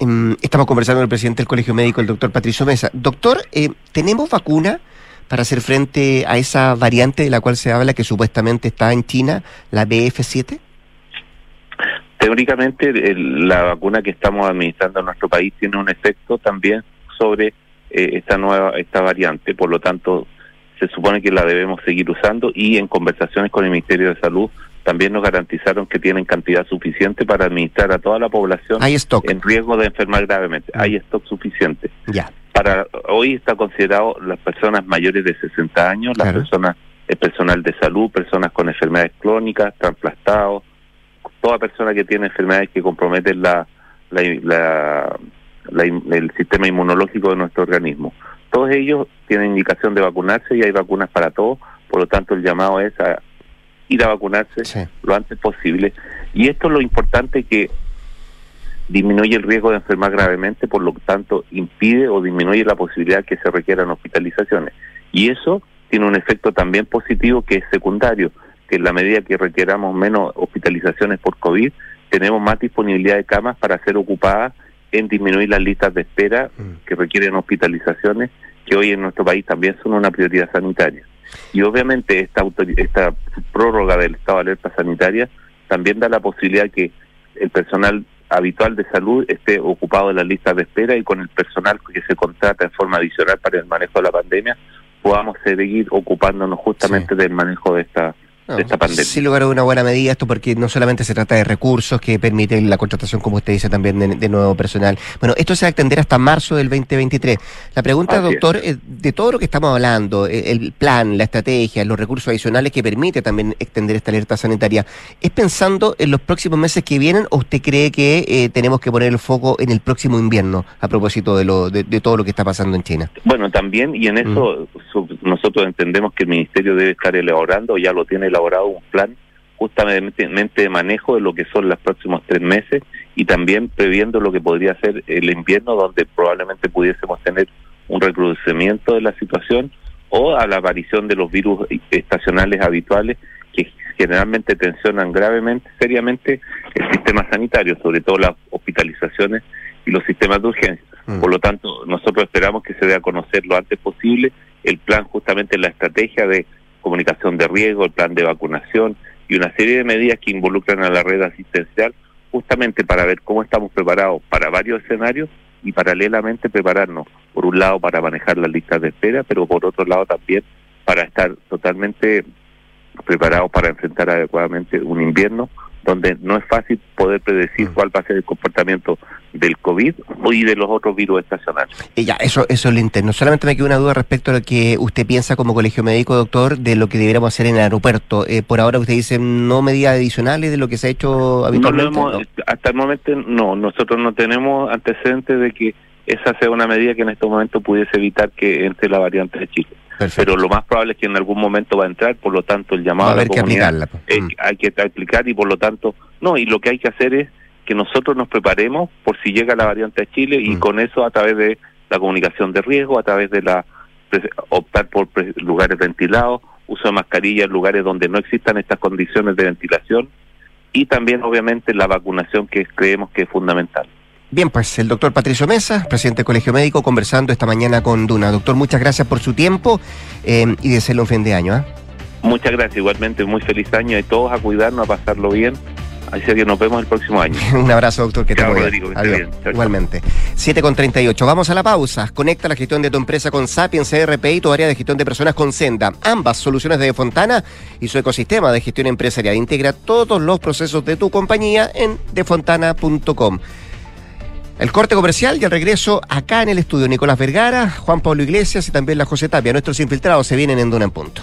Em, Estamos conversando con el presidente del Colegio Médico, el doctor Patricio Mesa. Doctor, eh, ¿tenemos vacuna para hacer frente a esa variante de la cual se habla que supuestamente está en China, la BF7? Teóricamente, la vacuna que estamos administrando en nuestro país tiene un efecto también sobre eh, esta nueva esta variante, por lo tanto, se supone que la debemos seguir usando y en conversaciones con el Ministerio de Salud también nos garantizaron que tienen cantidad suficiente para administrar a toda la población Hay stock. en riesgo de enfermar gravemente. Hay stock suficiente. Ya. Para hoy está considerado las personas mayores de 60 años, las Claro. personas el personal de salud, personas con enfermedades crónicas, trasplantados, toda persona que tiene enfermedades que comprometen la, la, la- la el sistema inmunológico de nuestro organismo. Todos ellos tienen indicación de vacunarse y hay vacunas para todos, por lo tanto el llamado es a ir a vacunarse Sí. lo antes posible. Y esto es lo importante que disminuye el riesgo de enfermar gravemente, por lo tanto impide o disminuye la posibilidad que se requieran hospitalizaciones. Y eso tiene un efecto también positivo que es secundario, que en la medida que requeramos menos hospitalizaciones por COVID, tenemos más disponibilidad de camas para ser ocupadas en disminuir las listas de espera Mm. que requieren hospitalizaciones, que hoy en nuestro país también son una prioridad sanitaria. Y obviamente esta, esta prórroga del estado de alerta sanitaria también da la posibilidad que el personal habitual de salud esté ocupado en las listas de espera y con el personal que se contrata en forma adicional para el manejo de la pandemia podamos seguir ocupándonos justamente del manejo de esta No, de esta pandemia. Sin lugar a una buena medida esto porque no solamente se trata de recursos que permiten la contratación, como usted dice, también de, de nuevo personal. Bueno, esto se va a extender hasta marzo del 2023. La pregunta, Así es. doctor, eh, de todo lo que estamos hablando, eh, el plan, la estrategia, los recursos adicionales que permite también extender esta alerta sanitaria, ¿es pensando en los próximos meses que vienen o usted cree que eh, tenemos que poner el foco en el próximo invierno a propósito de, lo, de, de todo lo que está pasando en China? Bueno, también, y en eso su- nosotros entendemos que el Ministerio debe estar elaborando, ya lo tiene elaborado, un plan justamente de manejo de lo que son los próximos tres meses y también previendo lo que podría ser el invierno, donde probablemente pudiésemos tener un recrudecimiento de la situación o a la aparición de los virus estacionales habituales que generalmente tensionan gravemente, seriamente el sistema sanitario, sobre todo las hospitalizaciones y los sistemas de urgencia. Mm. Por lo tanto, nosotros esperamos que se dé a conocer lo antes posible el plan, justamente la estrategia de comunicación de riesgo, el plan de vacunación y una serie de medidas que involucran a la red asistencial, justamente para ver cómo estamos preparados para varios escenarios y paralelamente prepararnos, por un lado, para manejar las listas de espera, pero por otro lado también para estar totalmente preparados para enfrentar adecuadamente un invierno donde no es fácil poder predecir cuál va a ser el comportamiento del COVID y de los otros virus estacionales. Y ya, eso, eso es lo interno. Solamente me queda una duda respecto a lo que usted piensa como colegio médico, doctor, de lo que deberíamos hacer en el aeropuerto. Eh, por ahora usted dice no medidas adicionales de lo que se ha hecho No lo habitualmente. hemos- ¿no? Hasta el momento no, nosotros no tenemos antecedentes de que esa sea una medida que en este momento pudiese evitar que entre la variante de Chile. Perfecto. Pero lo más probable es que en algún momento va a entrar, por lo tanto el Va llamado a a la haber que comunidad aplicarla. pues. Mm. hay que aplicar y por lo tanto, no, y lo que hay que hacer es que nosotros nos preparemos por si llega la variante a Chile y Mm. con eso a través de la comunicación de riesgo, a través de la optar por lugares ventilados, uso de mascarilla en lugares donde no existan estas condiciones de ventilación y también obviamente la vacunación que creemos que es fundamental. Bien, pues el doctor Patricio Mesa, presidente del Colegio Médico, conversando esta mañana con Duna. Doctor, muchas gracias por su tiempo eh, y desearle un fin de año. ¿ah? Muchas gracias, igualmente muy feliz año y todos a cuidarnos, a pasarlo bien. Así que nos vemos el próximo año. [laughs] Un abrazo, doctor, que te Chao, Rodrigo, Adiós. bien. Chao, chao. Igualmente. 7 con 38. Vamos a la pausa. Conecta la gestión de tu empresa con Sapiens ERP y tu área de gestión de personas con Senda. Ambas soluciones de Fontana y su ecosistema de gestión empresarial. Integra todos los procesos de tu compañía en defontana.com. El corte comercial y el regreso acá en el estudio. Nicolás Vergara, Juan Pablo Iglesias y también la José Tapia. Nuestros infiltrados se vienen en Duna en Punto.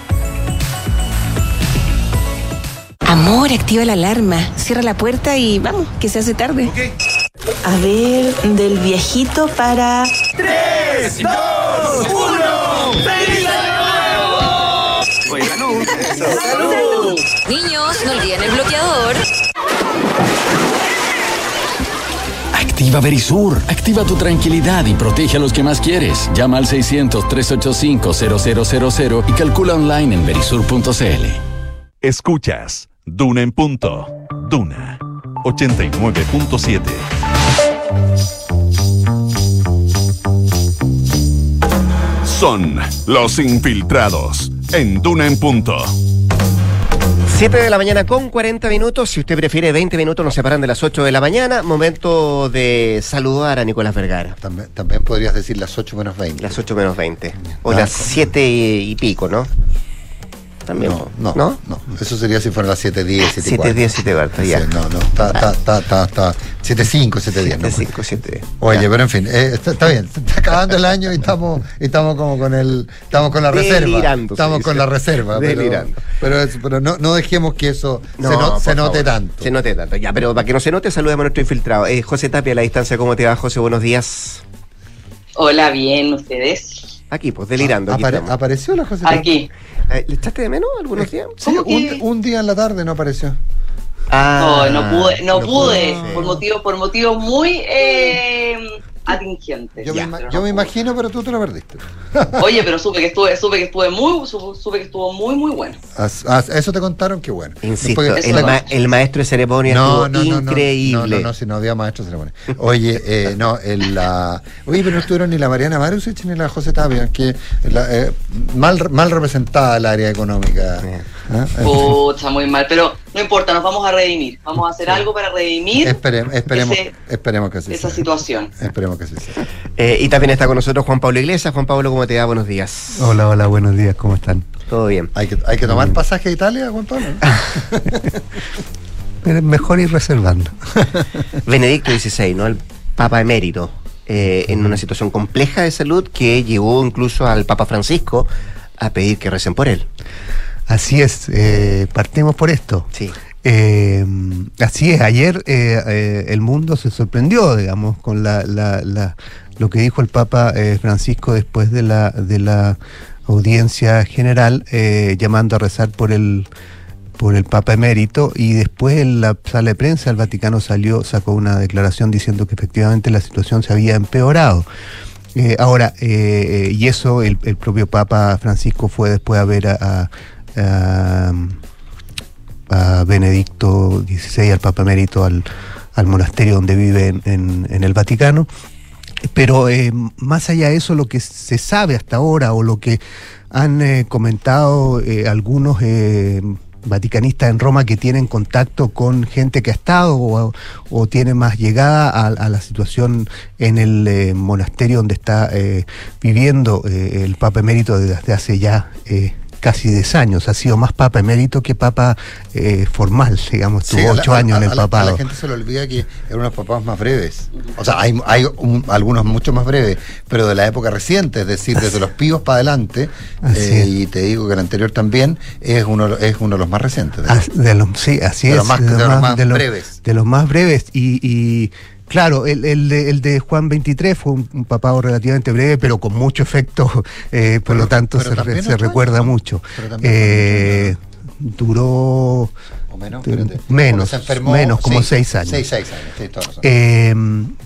Amor, activa la alarma, cierra la puerta y vamos, que se hace tarde. A ver, del viejito para... ¡Tres, dos, uno! ¡Feliz año nuevo! Oye, salud. ¡Salud! Niños, no olviden el bloqueador. Activa Verisur. Activa tu tranquilidad y protege a los que más quieres. Llama al 600-385-0000 y calcula online en verisur.cl. Escuchas Duna en punto. Duna 89.7. Son los infiltrados en Duna en punto. 7 de la mañana con 40 minutos. Si usted prefiere 20 minutos, nos separan de las 8 de la mañana. Momento de saludar a Nicolás Vergara. También, también podrías decir las 8 menos 20. Las 8 menos 20. O las 7 y pico, ¿no? También. No, no, no, no. Eso sería si fuera las 7.10, 7.10. 7.10, 7.40, ya. Sí, no, no, está, está, está, está, está 7.5, 7.10. 7.5, 7. Oye, pero en fin, eh, está, está, bien, está acabando el año y estamos, y estamos como con el, estamos con la reserva. Estamos con la reserva. Delirando. Pero, pero, pero no, no, dejemos que eso No, se, no- se note favor. tanto. Se note tanto. Ya, pero para que no se note, saludemos a nuestro infiltrado. Eh, José Tapia, a la distancia, ¿cómo te va, José? Buenos días. Hola, bien, ¿ustedes? Aquí, pues, delirando. Aquí, Apare-. ¿Apareció la José? Aquí. Eh, ¿Le echaste de menos algunos días? Sí, un, un día en la tarde no apareció. Ah, no, no pude, no, no pude, pude. por motivos, por motivos muy eh, atingentes. Yo, me, Ya, ima- pero yo no me imagino, pero tú te lo perdiste. [laughs] Oye, pero supe que estuve, supe que estuve muy, su- supe que estuvo muy, muy bueno. As- as- eso te contaron, qué bueno. Insisto, Después- el, ma- el maestro de ceremonia No, estuvo no, no, no, increíble. No, no, no, si no había maestro de ceremonia. Oye, eh, no, el, la, oye, pero no estuvieron ni la Mariana Marusic ni la José Tapia, que la, eh, mal, mal representada el área económica. ¿ah? Pucha, muy mal, pero no importa, nos vamos a redimir. Vamos a hacer algo para redimir Espere- esperemos, ese- esperemos que así esa sea. situación. Esperemos que así sea. Eh, y también está con nosotros Juan Pablo Iglesias. Juan Pablo, ¿cómo te va? Buenos días. Hola, hola, buenos días, ¿cómo están? Todo bien. Hay que, hay que tomar pasaje a Italia, Juan Pablo. [laughs] Pero mejor ir reservando. [laughs] Benedicto XVI, ¿no? El Papa emérito, eh, en una situación compleja de salud que llevó incluso al Papa Francisco a pedir que recen por él. Así es, eh, partimos por esto. Sí. Eh, así es, ayer eh, eh, el mundo se sorprendió, digamos, con la, la- la- lo que dijo el Papa eh, Francisco después de la, de la audiencia general, llamando a rezar por el por el Papa emérito y después en la sala de prensa el Vaticano salió, sacó una declaración diciendo que efectivamente la situación se había empeorado. Eh, ahora, eh, y eso el, el propio Papa Francisco fue después a ver a, a- a Benedicto XVI, al Papa Emérito, al, al monasterio donde vive en, en- el Vaticano. Pero eh, más allá de eso, lo que se sabe hasta ahora o lo que han eh, comentado eh, algunos vaticanistas en Roma que tienen contacto con gente que ha estado o, tiene más llegada a, la situación en el monasterio donde está viviendo el Papa Emérito desde hace ya casi 10 años. Ha sido más papa emérito que papa eh, formal, digamos. Estuvo Sí, a la- 8 años a- en el A papado. la gente se le olvida que eran unos papados más breves. O sea, hay, hay un- algunos mucho más breves, pero de la época reciente, es decir, desde los pibos para adelante, eh, y te digo que el anterior también es uno, es uno de los más recientes. de Ah, los- sí, así De es. los más- de los más de los- breves. de los más breves. Y, y, claro, el, el de, el de Juan 23 fue un, un papado relativamente breve, pero con mucho efecto, [laughs] eh, por lo tanto se, re- se recuerda mucho. Pero Eh, duró O menos, espérate. menos, Porque se enfermó, menos, como seis años. Seis, seis años, sí, toda razón. Eh,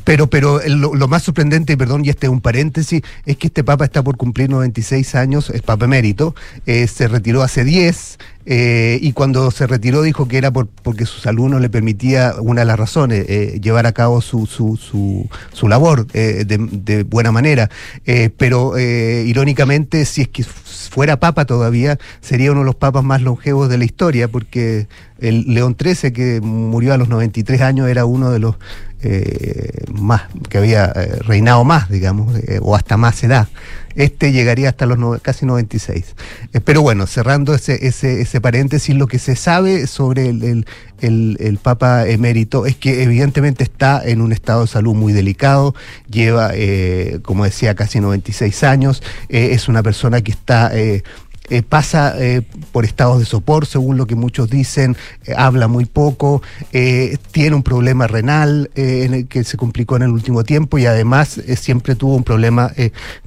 pero pero lo, lo más sorprendente, y perdón, y este es un paréntesis, es que este Papa está por cumplir 96 años, es Papa emérito, eh, se retiró hace 10 eh, y cuando se retiró dijo que era por, porque su salud no le permitía, una de las razones, eh, llevar a cabo su, su, su, su labor eh, de, buena manera. Pero irónicamente, si es que fuera Papa todavía, sería uno de los papas más longevos de la historia, porque el León XIII, que murió a los 93 años, era uno de los más que había reinado más, digamos, o hasta más edad. Este llegaría hasta los no- casi 96. Eh, pero bueno, cerrando ese, ese, ese paréntesis, lo que se sabe sobre el, el- el- Papa emérito es que evidentemente está en un estado de salud muy delicado, lleva, eh, como decía, casi 96 años, eh, es una persona que está... eh, pasa eh, por estados de sopor, según lo que muchos dicen, eh, habla muy poco, tiene un problema renal que se complicó en el último tiempo y además siempre tuvo un problema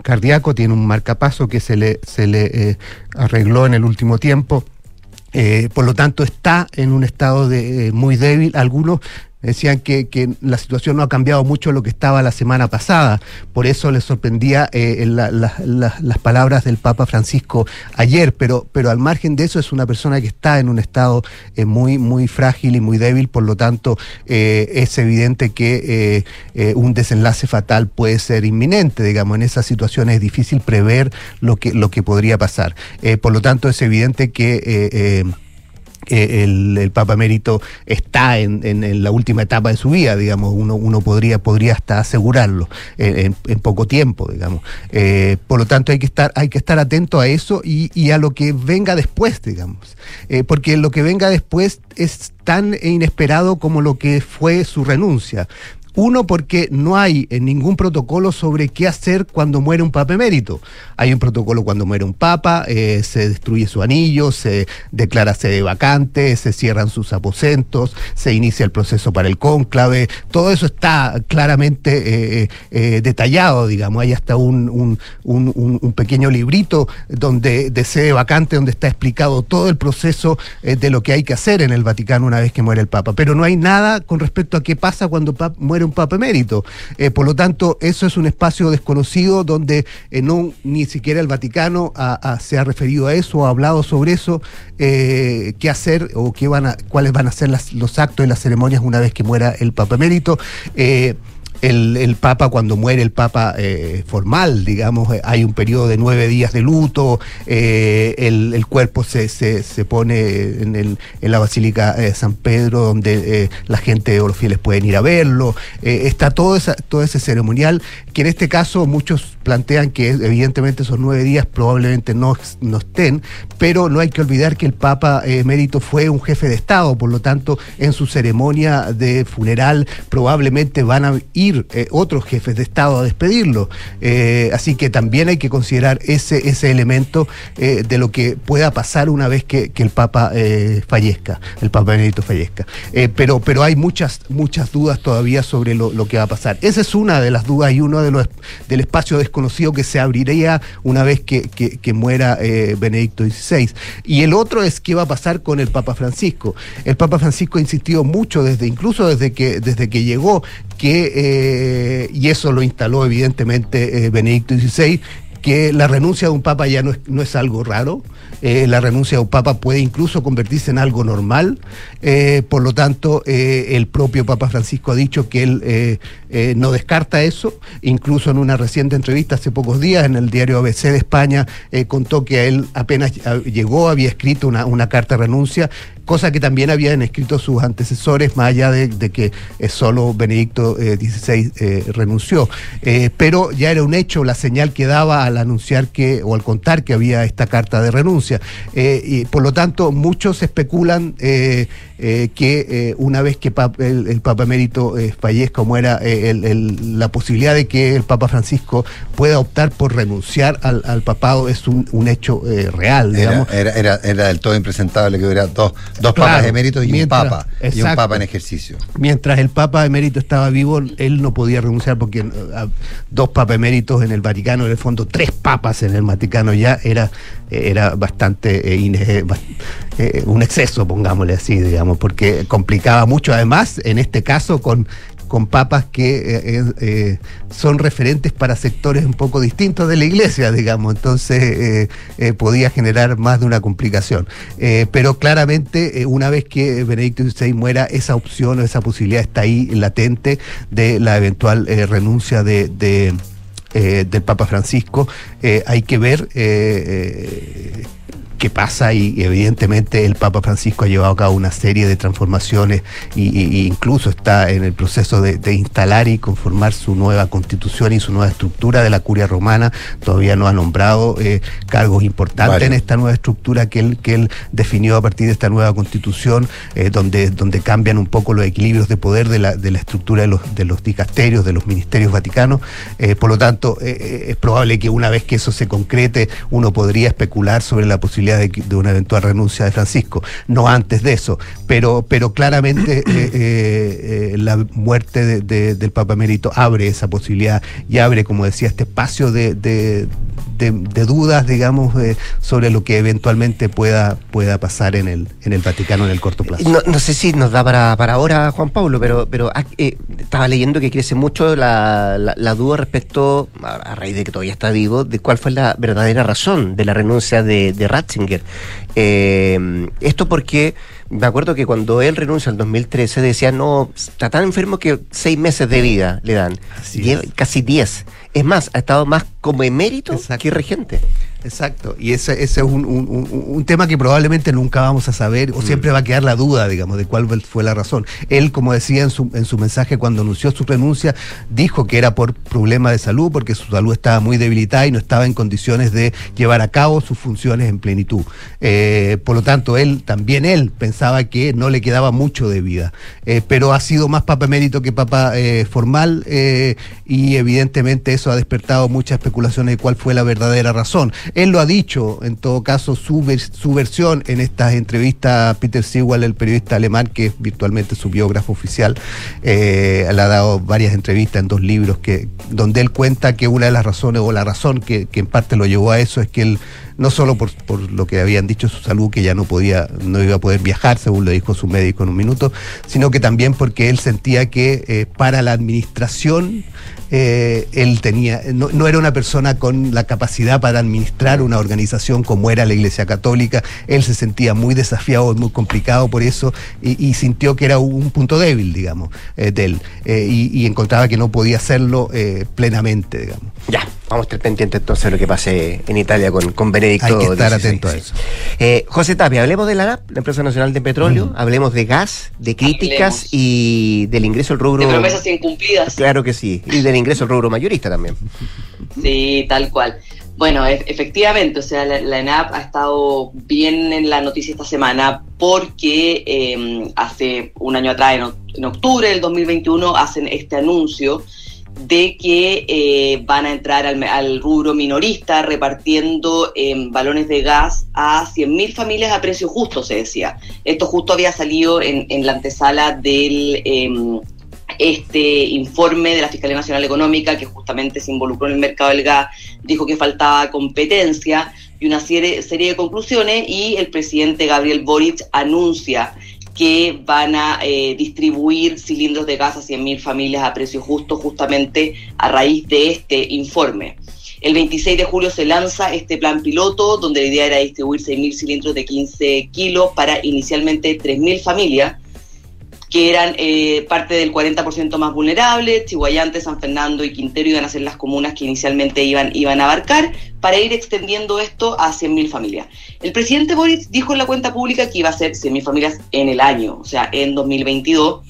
cardíaco, tiene un marcapaso que se le, se le arregló en el último tiempo. Por lo tanto, está en un estado de, muy débil. Algunos decían que, que la situación no ha cambiado mucho lo que estaba la semana pasada. Por eso les sorprendía eh, la- la- la- las palabras del Papa Francisco ayer. Pero, pero al margen de eso, es una persona que está en un estado eh, muy, muy frágil y muy débil. Por lo tanto, eh, es evidente que un desenlace fatal puede ser inminente. Digamos, en esas situaciones es difícil prever lo que, lo que podría pasar. Por lo tanto, es evidente que. Eh, el, Papa Emérito está en, en- la última etapa de su vida, digamos, uno, uno podría, podría hasta asegurarlo en, poco tiempo, digamos. Eh, por lo tanto, hay que estar, hay que estar atento a eso y, y a lo que venga después, digamos. Eh, porque lo que venga después es tan inesperado como lo que fue su renuncia. Uno, porque no hay eh, ningún protocolo sobre qué hacer cuando muere un papa emérito. Hay un protocolo cuando muere un papa, eh, se destruye su anillo, se declara sede vacante, se cierran sus aposentos, se inicia el proceso para el cónclave. Todo eso está claramente eh, detallado, digamos. Hay hasta un, un- pequeño librito donde, de sede vacante donde está explicado todo el proceso de lo que hay que hacer en el Vaticano una vez que muere el Papa. Pero no hay nada con respecto a qué pasa cuando muere un Papa emérito. Eh, por lo tanto, eso es un espacio desconocido donde eh, no ni siquiera el Vaticano se ha referido a eso, ha hablado sobre eso, eh, qué hacer o qué van a, cuáles van a ser los actos y las ceremonias una vez que muera el Papa emérito. El, el Papa, cuando muere el Papa eh, formal, digamos, eh, hay un periodo de nueve días de luto, eh, el, el cuerpo se, se, se pone en, el- en la Basílica de San Pedro, donde la gente o los fieles pueden ir a verlo, está todo, esa, todo ese ceremonial, que en este caso muchos plantean que evidentemente esos nueve días probablemente no, no estén, pero no hay que olvidar que el Papa emérito fue un jefe de Estado, por lo tanto, en su ceremonia de funeral probablemente van a ir eh, otros jefes de Estado a despedirlo. Eh, así que también hay que considerar ese, ese elemento eh, de lo que pueda pasar una vez que, el Papa fallezca, el Papa Benedicto fallezca. Pero, pero hay muchas, muchas dudas todavía sobre lo, lo que va a pasar. Esa es una de las dudas y uno de los del espacio desconocido que se abriría una vez que, que- muera Benedicto XVI. Y el otro es qué va a pasar con el Papa Francisco. El Papa Francisco ha insistido mucho desde, incluso desde que, desde que llegó, que, eh, y eso lo instaló evidentemente eh, Benedicto XVI, que la renuncia de un papa ya no es, no es algo raro, eh, la renuncia de un papa puede incluso convertirse en algo normal, eh, por lo tanto el propio Papa Francisco ha dicho que él no descarta eso, incluso en una reciente entrevista hace pocos días en el diario ABC de España contó que él apenas llegó, había escrito una, una carta de renuncia cosa que también habían escrito sus antecesores, más allá de, de que eh, solo Benedicto XVI eh, renunció. Eh, pero ya era un hecho la señal que daba al anunciar que, o al contar que había esta carta de renuncia. y por lo tanto, muchos especulan que una vez que el, Papa Emérito fallezca o muera, la posibilidad de que el Papa Francisco pueda optar por renunciar al, papado es un, hecho real, digamos. Era, era, era, del todo impresentable que hubiera dos, dos papas eméritos y un papa, y un papa en ejercicio. Mientras el Papa Emérito estaba vivo, él no podía renunciar porque eh, dos papas eméritos en el Vaticano, en el fondo tres papas en el Vaticano ya era, era bastante eh, eh, un exceso, pongámosle así, digamos, porque complicaba mucho, además, en este caso, con con papas que eh, eh, son referentes para sectores un poco distintos de la iglesia, digamos, entonces eh, podía generar más de una complicación. pero claramente, una vez que Benedicto XVI muera, esa opción o esa posibilidad está ahí latente de la eventual renuncia de, del Papa Francisco. hay que ver qué pasa y evidentemente el Papa Francisco ha llevado a cabo una serie de transformaciones y, incluso está en el proceso de, instalar y conformar su nueva constitución y su nueva estructura de la curia romana. Todavía no ha nombrado eh, cargos importantes en esta nueva estructura que él, que él definió a partir de esta nueva constitución, eh, donde, donde cambian un poco los equilibrios de poder de la, de la estructura de los, de los dicasterios, de los ministerios vaticanos. Eh, por lo tanto, es probable que una vez que eso se concrete, uno podría especular sobre la posibilidad de, una eventual renuncia de Francisco, no antes de eso, pero, pero claramente eh, eh, eh, la muerte del Papa Emérito abre esa posibilidad y abre, como decía, este espacio de, dudas, digamos, sobre lo que eventualmente pueda, pueda pasar en el, en el Vaticano en el corto plazo. No, sé si nos da para, para ahora, Juan Pablo, pero, pero ah, estaba leyendo que crece mucho la, la, duda respecto, a, raíz de que todavía está vivo, de cuál fue la verdadera razón de la renuncia de, de Ratzinger eh, esto porque me acuerdo que cuando él renuncia al 2013 decía, no, está tan enfermo que seis meses de vida le dan. casi diez. Es más, ha estado más como emérito que regente. Exacto, y ese, ese es un, tema que probablemente nunca vamos a saber o mm. siempre va a quedar la duda, digamos, de cuál fue la razón. Él, como decía en su, en su mensaje cuando anunció su renuncia, dijo que era por problema de salud, porque su salud estaba muy debilitada y no estaba en condiciones de llevar a cabo sus funciones en plenitud. Eh, por lo tanto, él, también él, pensaba que no le quedaba mucho de vida, eh, pero ha sido más papa emérito que papa eh, formal y evidentemente eso ha despertado muchas especulaciones de cuál fue la verdadera razón. Él lo ha dicho, en todo caso, su, su versión en estas entrevistas Peter Sewell, el periodista alemán, que es virtualmente su biógrafo oficial, eh, le ha dado varias entrevistas en dos libros que, donde él cuenta que una de las razones, o la razón que, que en parte lo llevó a eso, es que él no solo por, por, lo que habían dicho su salud, que ya no podía, no iba a poder viajar, según lo dijo su médico en un minuto, sino que también porque él sentía que eh, para la administración eh, él tenía, no, era una persona con la capacidad para administrar una organización como era la Iglesia Católica, él se sentía muy desafiado, muy complicado por eso y, sintió que era un punto débil, digamos, eh, de él y, encontraba que no podía hacerlo plenamente, digamos. Ya, vamos a estar pendientes entonces de lo que pase en Italia con, con Benedicto. Hay que estar atento a eso. Eh, José Tapia, hablemos de la ANAP, la Empresa Nacional de Petróleo, hablemos de gas, de críticas y del ingreso al rubro. De promesas incumplidas. Claro que sí, y del ingreso al rubro mayorista también. Sí, tal cual. Bueno, efectivamente, o sea, la, la, ENAP ha estado bien en la noticia esta semana porque em, hace un año atrás, en, en octubre del 2021, hacen este anuncio de que eh, van a entrar al, rubro minorista repartiendo em, balones de gas a 100.000 familias a precio justo, se decía. Esto justo había salido en, la antesala del em, este informe de la Fiscalía Nacional Económica, que justamente se involucró en el mercado del gas, dijo que faltaba competencia y una serie de conclusiones, y el presidente Gabriel Boric anuncia que van a eh, distribuir cilindros de gas a 100.000 familias a precio justo justamente a raíz de este informe. El 26 de julio se lanza este plan piloto donde la idea era distribuir 6.000 cilindros de 15 kilos para inicialmente 3.000 familias. Que eran eh, parte del 40% más vulnerable, Chihuayante, San Fernando y Quintero iban a ser las comunas que inicialmente iban, iban a abarcar, para ir extendiendo esto a 100.000 familias. El presidente Boris dijo en la cuenta pública que iba a ser 100.000 familias en el año, o sea, en 2022,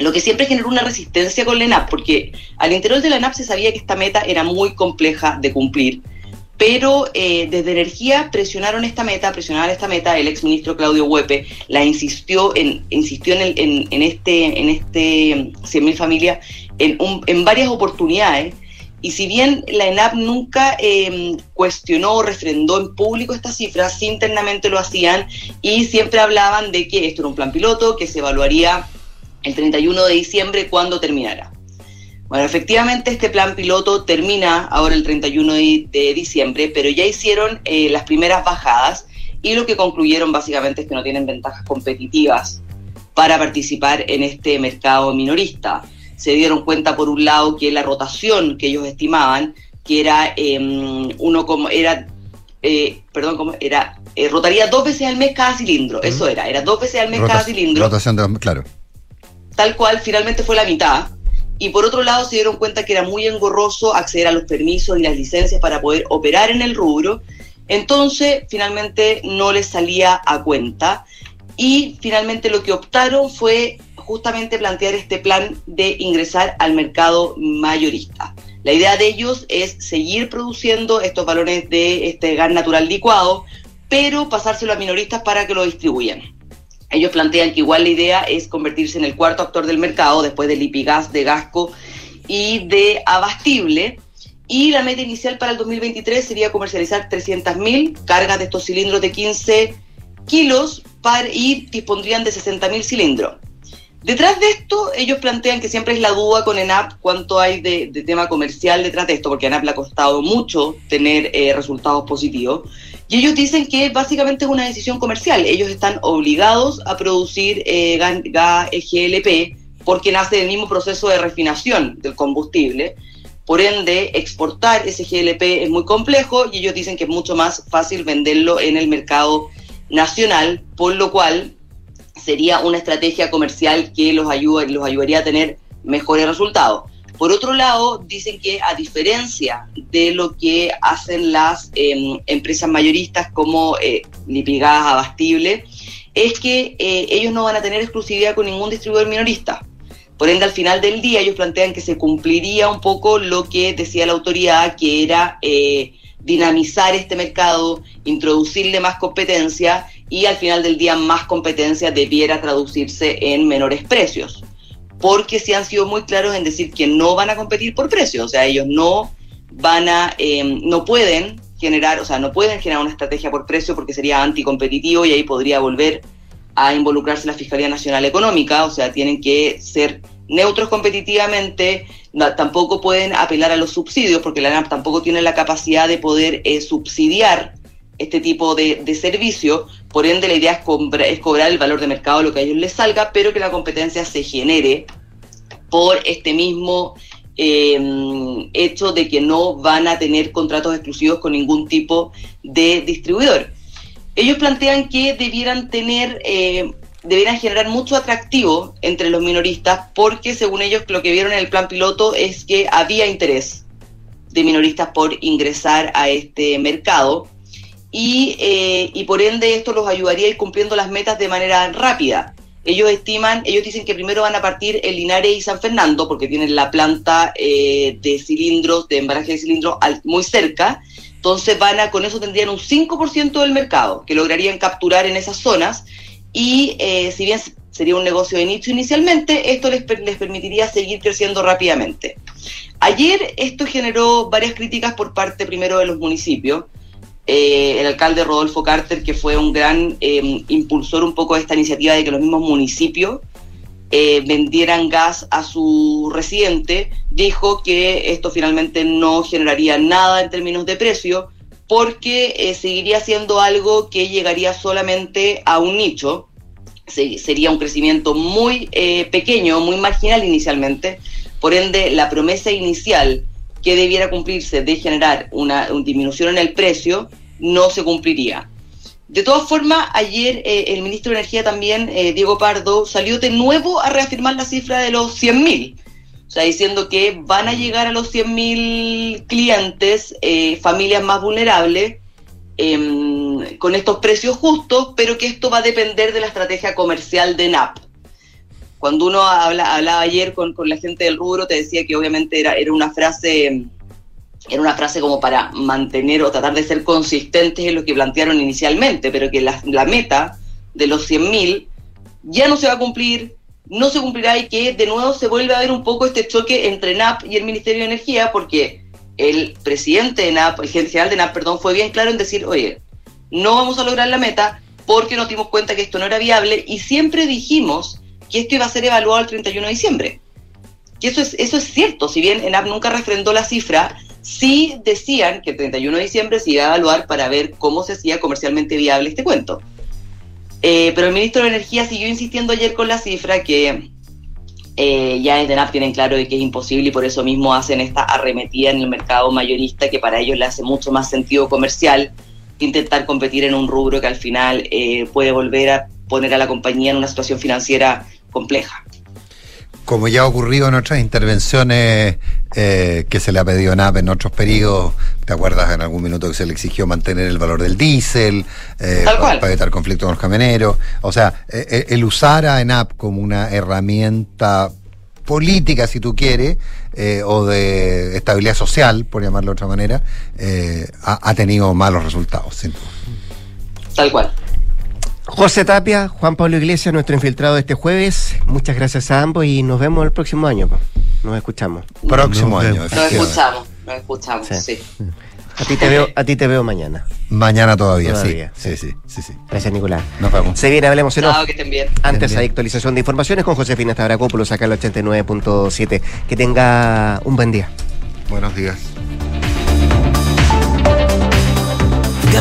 lo que siempre generó una resistencia con la ENAP, porque al interior de la ENAP se sabía que esta meta era muy compleja de cumplir pero eh, desde energía presionaron esta meta, presionaron esta meta, el exministro Claudio Huepe la insistió en, insistió en, el, en, este, en este 100.000 familias en, en varias oportunidades. Y si bien la ENAP nunca eh, cuestionó o refrendó en público estas cifras, sí internamente lo hacían y siempre hablaban de que esto era un plan piloto que se evaluaría el 31 de diciembre cuando terminara. Bueno, efectivamente este plan piloto termina ahora el 31 de, diciembre, pero ya hicieron eh, las primeras bajadas y lo que concluyeron básicamente es que no tienen ventajas competitivas para participar en este mercado minorista. Se dieron cuenta, por un lado, que la rotación que ellos estimaban, que era em, uno como era, eh, perdón, como era, eh, rotaría dos veces al mes cada cilindro, eso era, era dos veces al mes cada cilindro. Rotación de, claro. Tal cual, finalmente fue la mitad y por otro lado se dieron cuenta que era muy engorroso acceder a los permisos y las licencias para poder operar en el rubro. Entonces, finalmente no les salía a cuenta y finalmente lo que optaron fue justamente plantear este plan de ingresar al mercado mayorista. La idea de ellos es seguir produciendo estos balones de este gas natural licuado, pero pasárselo a minoristas para que lo distribuyan. Ellos plantean que igual la idea es convertirse en el cuarto actor del mercado después del Lipigas, de Gasco y de Abastible. Y la meta inicial para el 2023 sería comercializar 300.000 cargas de estos cilindros de 15 kilos y dispondrían de 60.000 cilindros. Detrás de esto, ellos plantean que siempre es la duda con ENAP cuánto hay de, tema comercial detrás de esto, porque ENAP le ha costado mucho tener eh, resultados positivos. Y ellos dicen que básicamente es una decisión comercial. Ellos están obligados a producir eh, gas GLP porque nace del mismo proceso de refinación del combustible. Por ende, exportar ese GLP es muy complejo y ellos dicen que es mucho más fácil venderlo en el mercado nacional, por lo cual sería una estrategia comercial que los, ayuda, los ayudaría a tener mejores resultados. Por otro lado, dicen que a diferencia de lo que hacen las em, empresas mayoristas como eh, Lipigas, Abastible, es que eh, ellos no van a tener exclusividad con ningún distribuidor minorista. Por ende, al final del día, ellos plantean que se cumpliría un poco lo que decía la autoridad, que era eh, dinamizar este mercado, introducirle más competencia y al final del día más competencia debiera traducirse en menores precios porque sí han sido muy claros en decir que no van a competir por precio, o sea, ellos no van a, em, no pueden generar, o sea, no pueden generar una estrategia por precio porque sería anticompetitivo y ahí podría volver a involucrarse la Fiscalía Nacional Económica, o sea, tienen que ser neutros competitivamente, tampoco pueden apelar a los subsidios porque la ANAP tampoco tiene la capacidad de poder eh, subsidiar este tipo de, de, servicio, por ende la idea es, cobrar el valor de mercado, lo que a ellos les salga, pero que la competencia se genere por este mismo eh, hecho de que no van a tener contratos exclusivos con ningún tipo de distribuidor. Ellos plantean que debieran tener, eh, debieran generar mucho atractivo entre los minoristas, porque según ellos lo que vieron en el plan piloto es que había interés de minoristas por ingresar a este mercado y, eh, y por ende esto los ayudaría a ir cumpliendo las metas de manera rápida. Ellos estiman, ellos dicen que primero van a partir el Linares y San Fernando, porque tienen la planta eh, de cilindros, de embalaje de cilindros muy cerca. Entonces van a, con eso tendrían un 5% del mercado que lograrían capturar en esas zonas. Y eh, si bien sería un negocio de nicho inicialmente, esto les, les permitiría seguir creciendo rápidamente. Ayer esto generó varias críticas por parte primero de los municipios eh, el alcalde Rodolfo Carter, que fue un gran em, impulsor un poco de esta iniciativa de que los mismos municipios eh, vendieran gas a su residente, dijo que esto finalmente no generaría nada en términos de precio, porque eh, seguiría siendo algo que llegaría solamente a un nicho, sería un crecimiento muy pequeño, muy marginal inicialmente, por ende la promesa inicial que debiera cumplirse de generar una, disminución en el precio no se cumpliría. De todas formas, ayer eh, el ministro de Energía también, eh, Diego Pardo, salió de nuevo a reafirmar la cifra de los 100.000. O sea, diciendo que van a llegar a los 100.000 clientes, eh, familias más vulnerables, em, con estos precios justos, pero que esto va a depender de la estrategia comercial de NAP. Cuando uno habla, hablaba ayer con, con la gente del rubro, te decía que obviamente era, era una frase era una frase como para mantener o tratar de ser consistentes en lo que plantearon inicialmente, pero que la, la meta de los 100.000 ya no se va a cumplir, no se cumplirá y que de nuevo se vuelve a ver un poco este choque entre NAP y el Ministerio de Energía, porque el presidente de NAP, el general de NAP, perdón, fue bien claro en decir, oye, no vamos a lograr la meta porque nos dimos cuenta que esto no era viable y siempre dijimos que esto iba a ser evaluado el 31 de diciembre. Que eso es, eso es cierto, si bien ENAP nunca refrendó la cifra, sí decían que el 31 de diciembre se iba a evaluar para ver cómo se hacía comercialmente viable este cuento. Eh, pero el ministro de Energía siguió insistiendo ayer con la cifra que eh, ya en ENAP tienen claro de que es imposible y por eso mismo hacen esta arremetida en el mercado mayorista que para ellos le hace mucho más sentido comercial que intentar competir en un rubro que al final eh, puede volver a poner a la compañía en una situación financiera compleja como ya ha ocurrido en otras intervenciones eh, que se le ha pedido NAP en otros periodos, ¿te acuerdas en algún minuto que se le exigió mantener el valor del diésel eh, para, para, evitar conflicto con los camioneros? O sea, eh, el usar a ENAP como una herramienta política, si tú quieres, eh, o de estabilidad social, por llamarlo de otra manera, ha, ha, tenido malos resultados. ¿sí? Tal cual. José Tapia, Juan Pablo Iglesias, nuestro infiltrado de este jueves. Muchas gracias a ambos y nos vemos el próximo año. Nos escuchamos. Próximo año. Nos escuchamos, nos escuchamos, sí. sí. A ti te veo, a ti te veo mañana. Mañana todavía, todavía. Sí. sí. sí, sí, Gracias, Nicolás. Nos vemos. Se viene, hablemos en Chao, que estén bien. Antes hay actualización de informaciones con Josefina Stavrakopoulos acá el 89.7. Que tenga un buen día. Buenos días.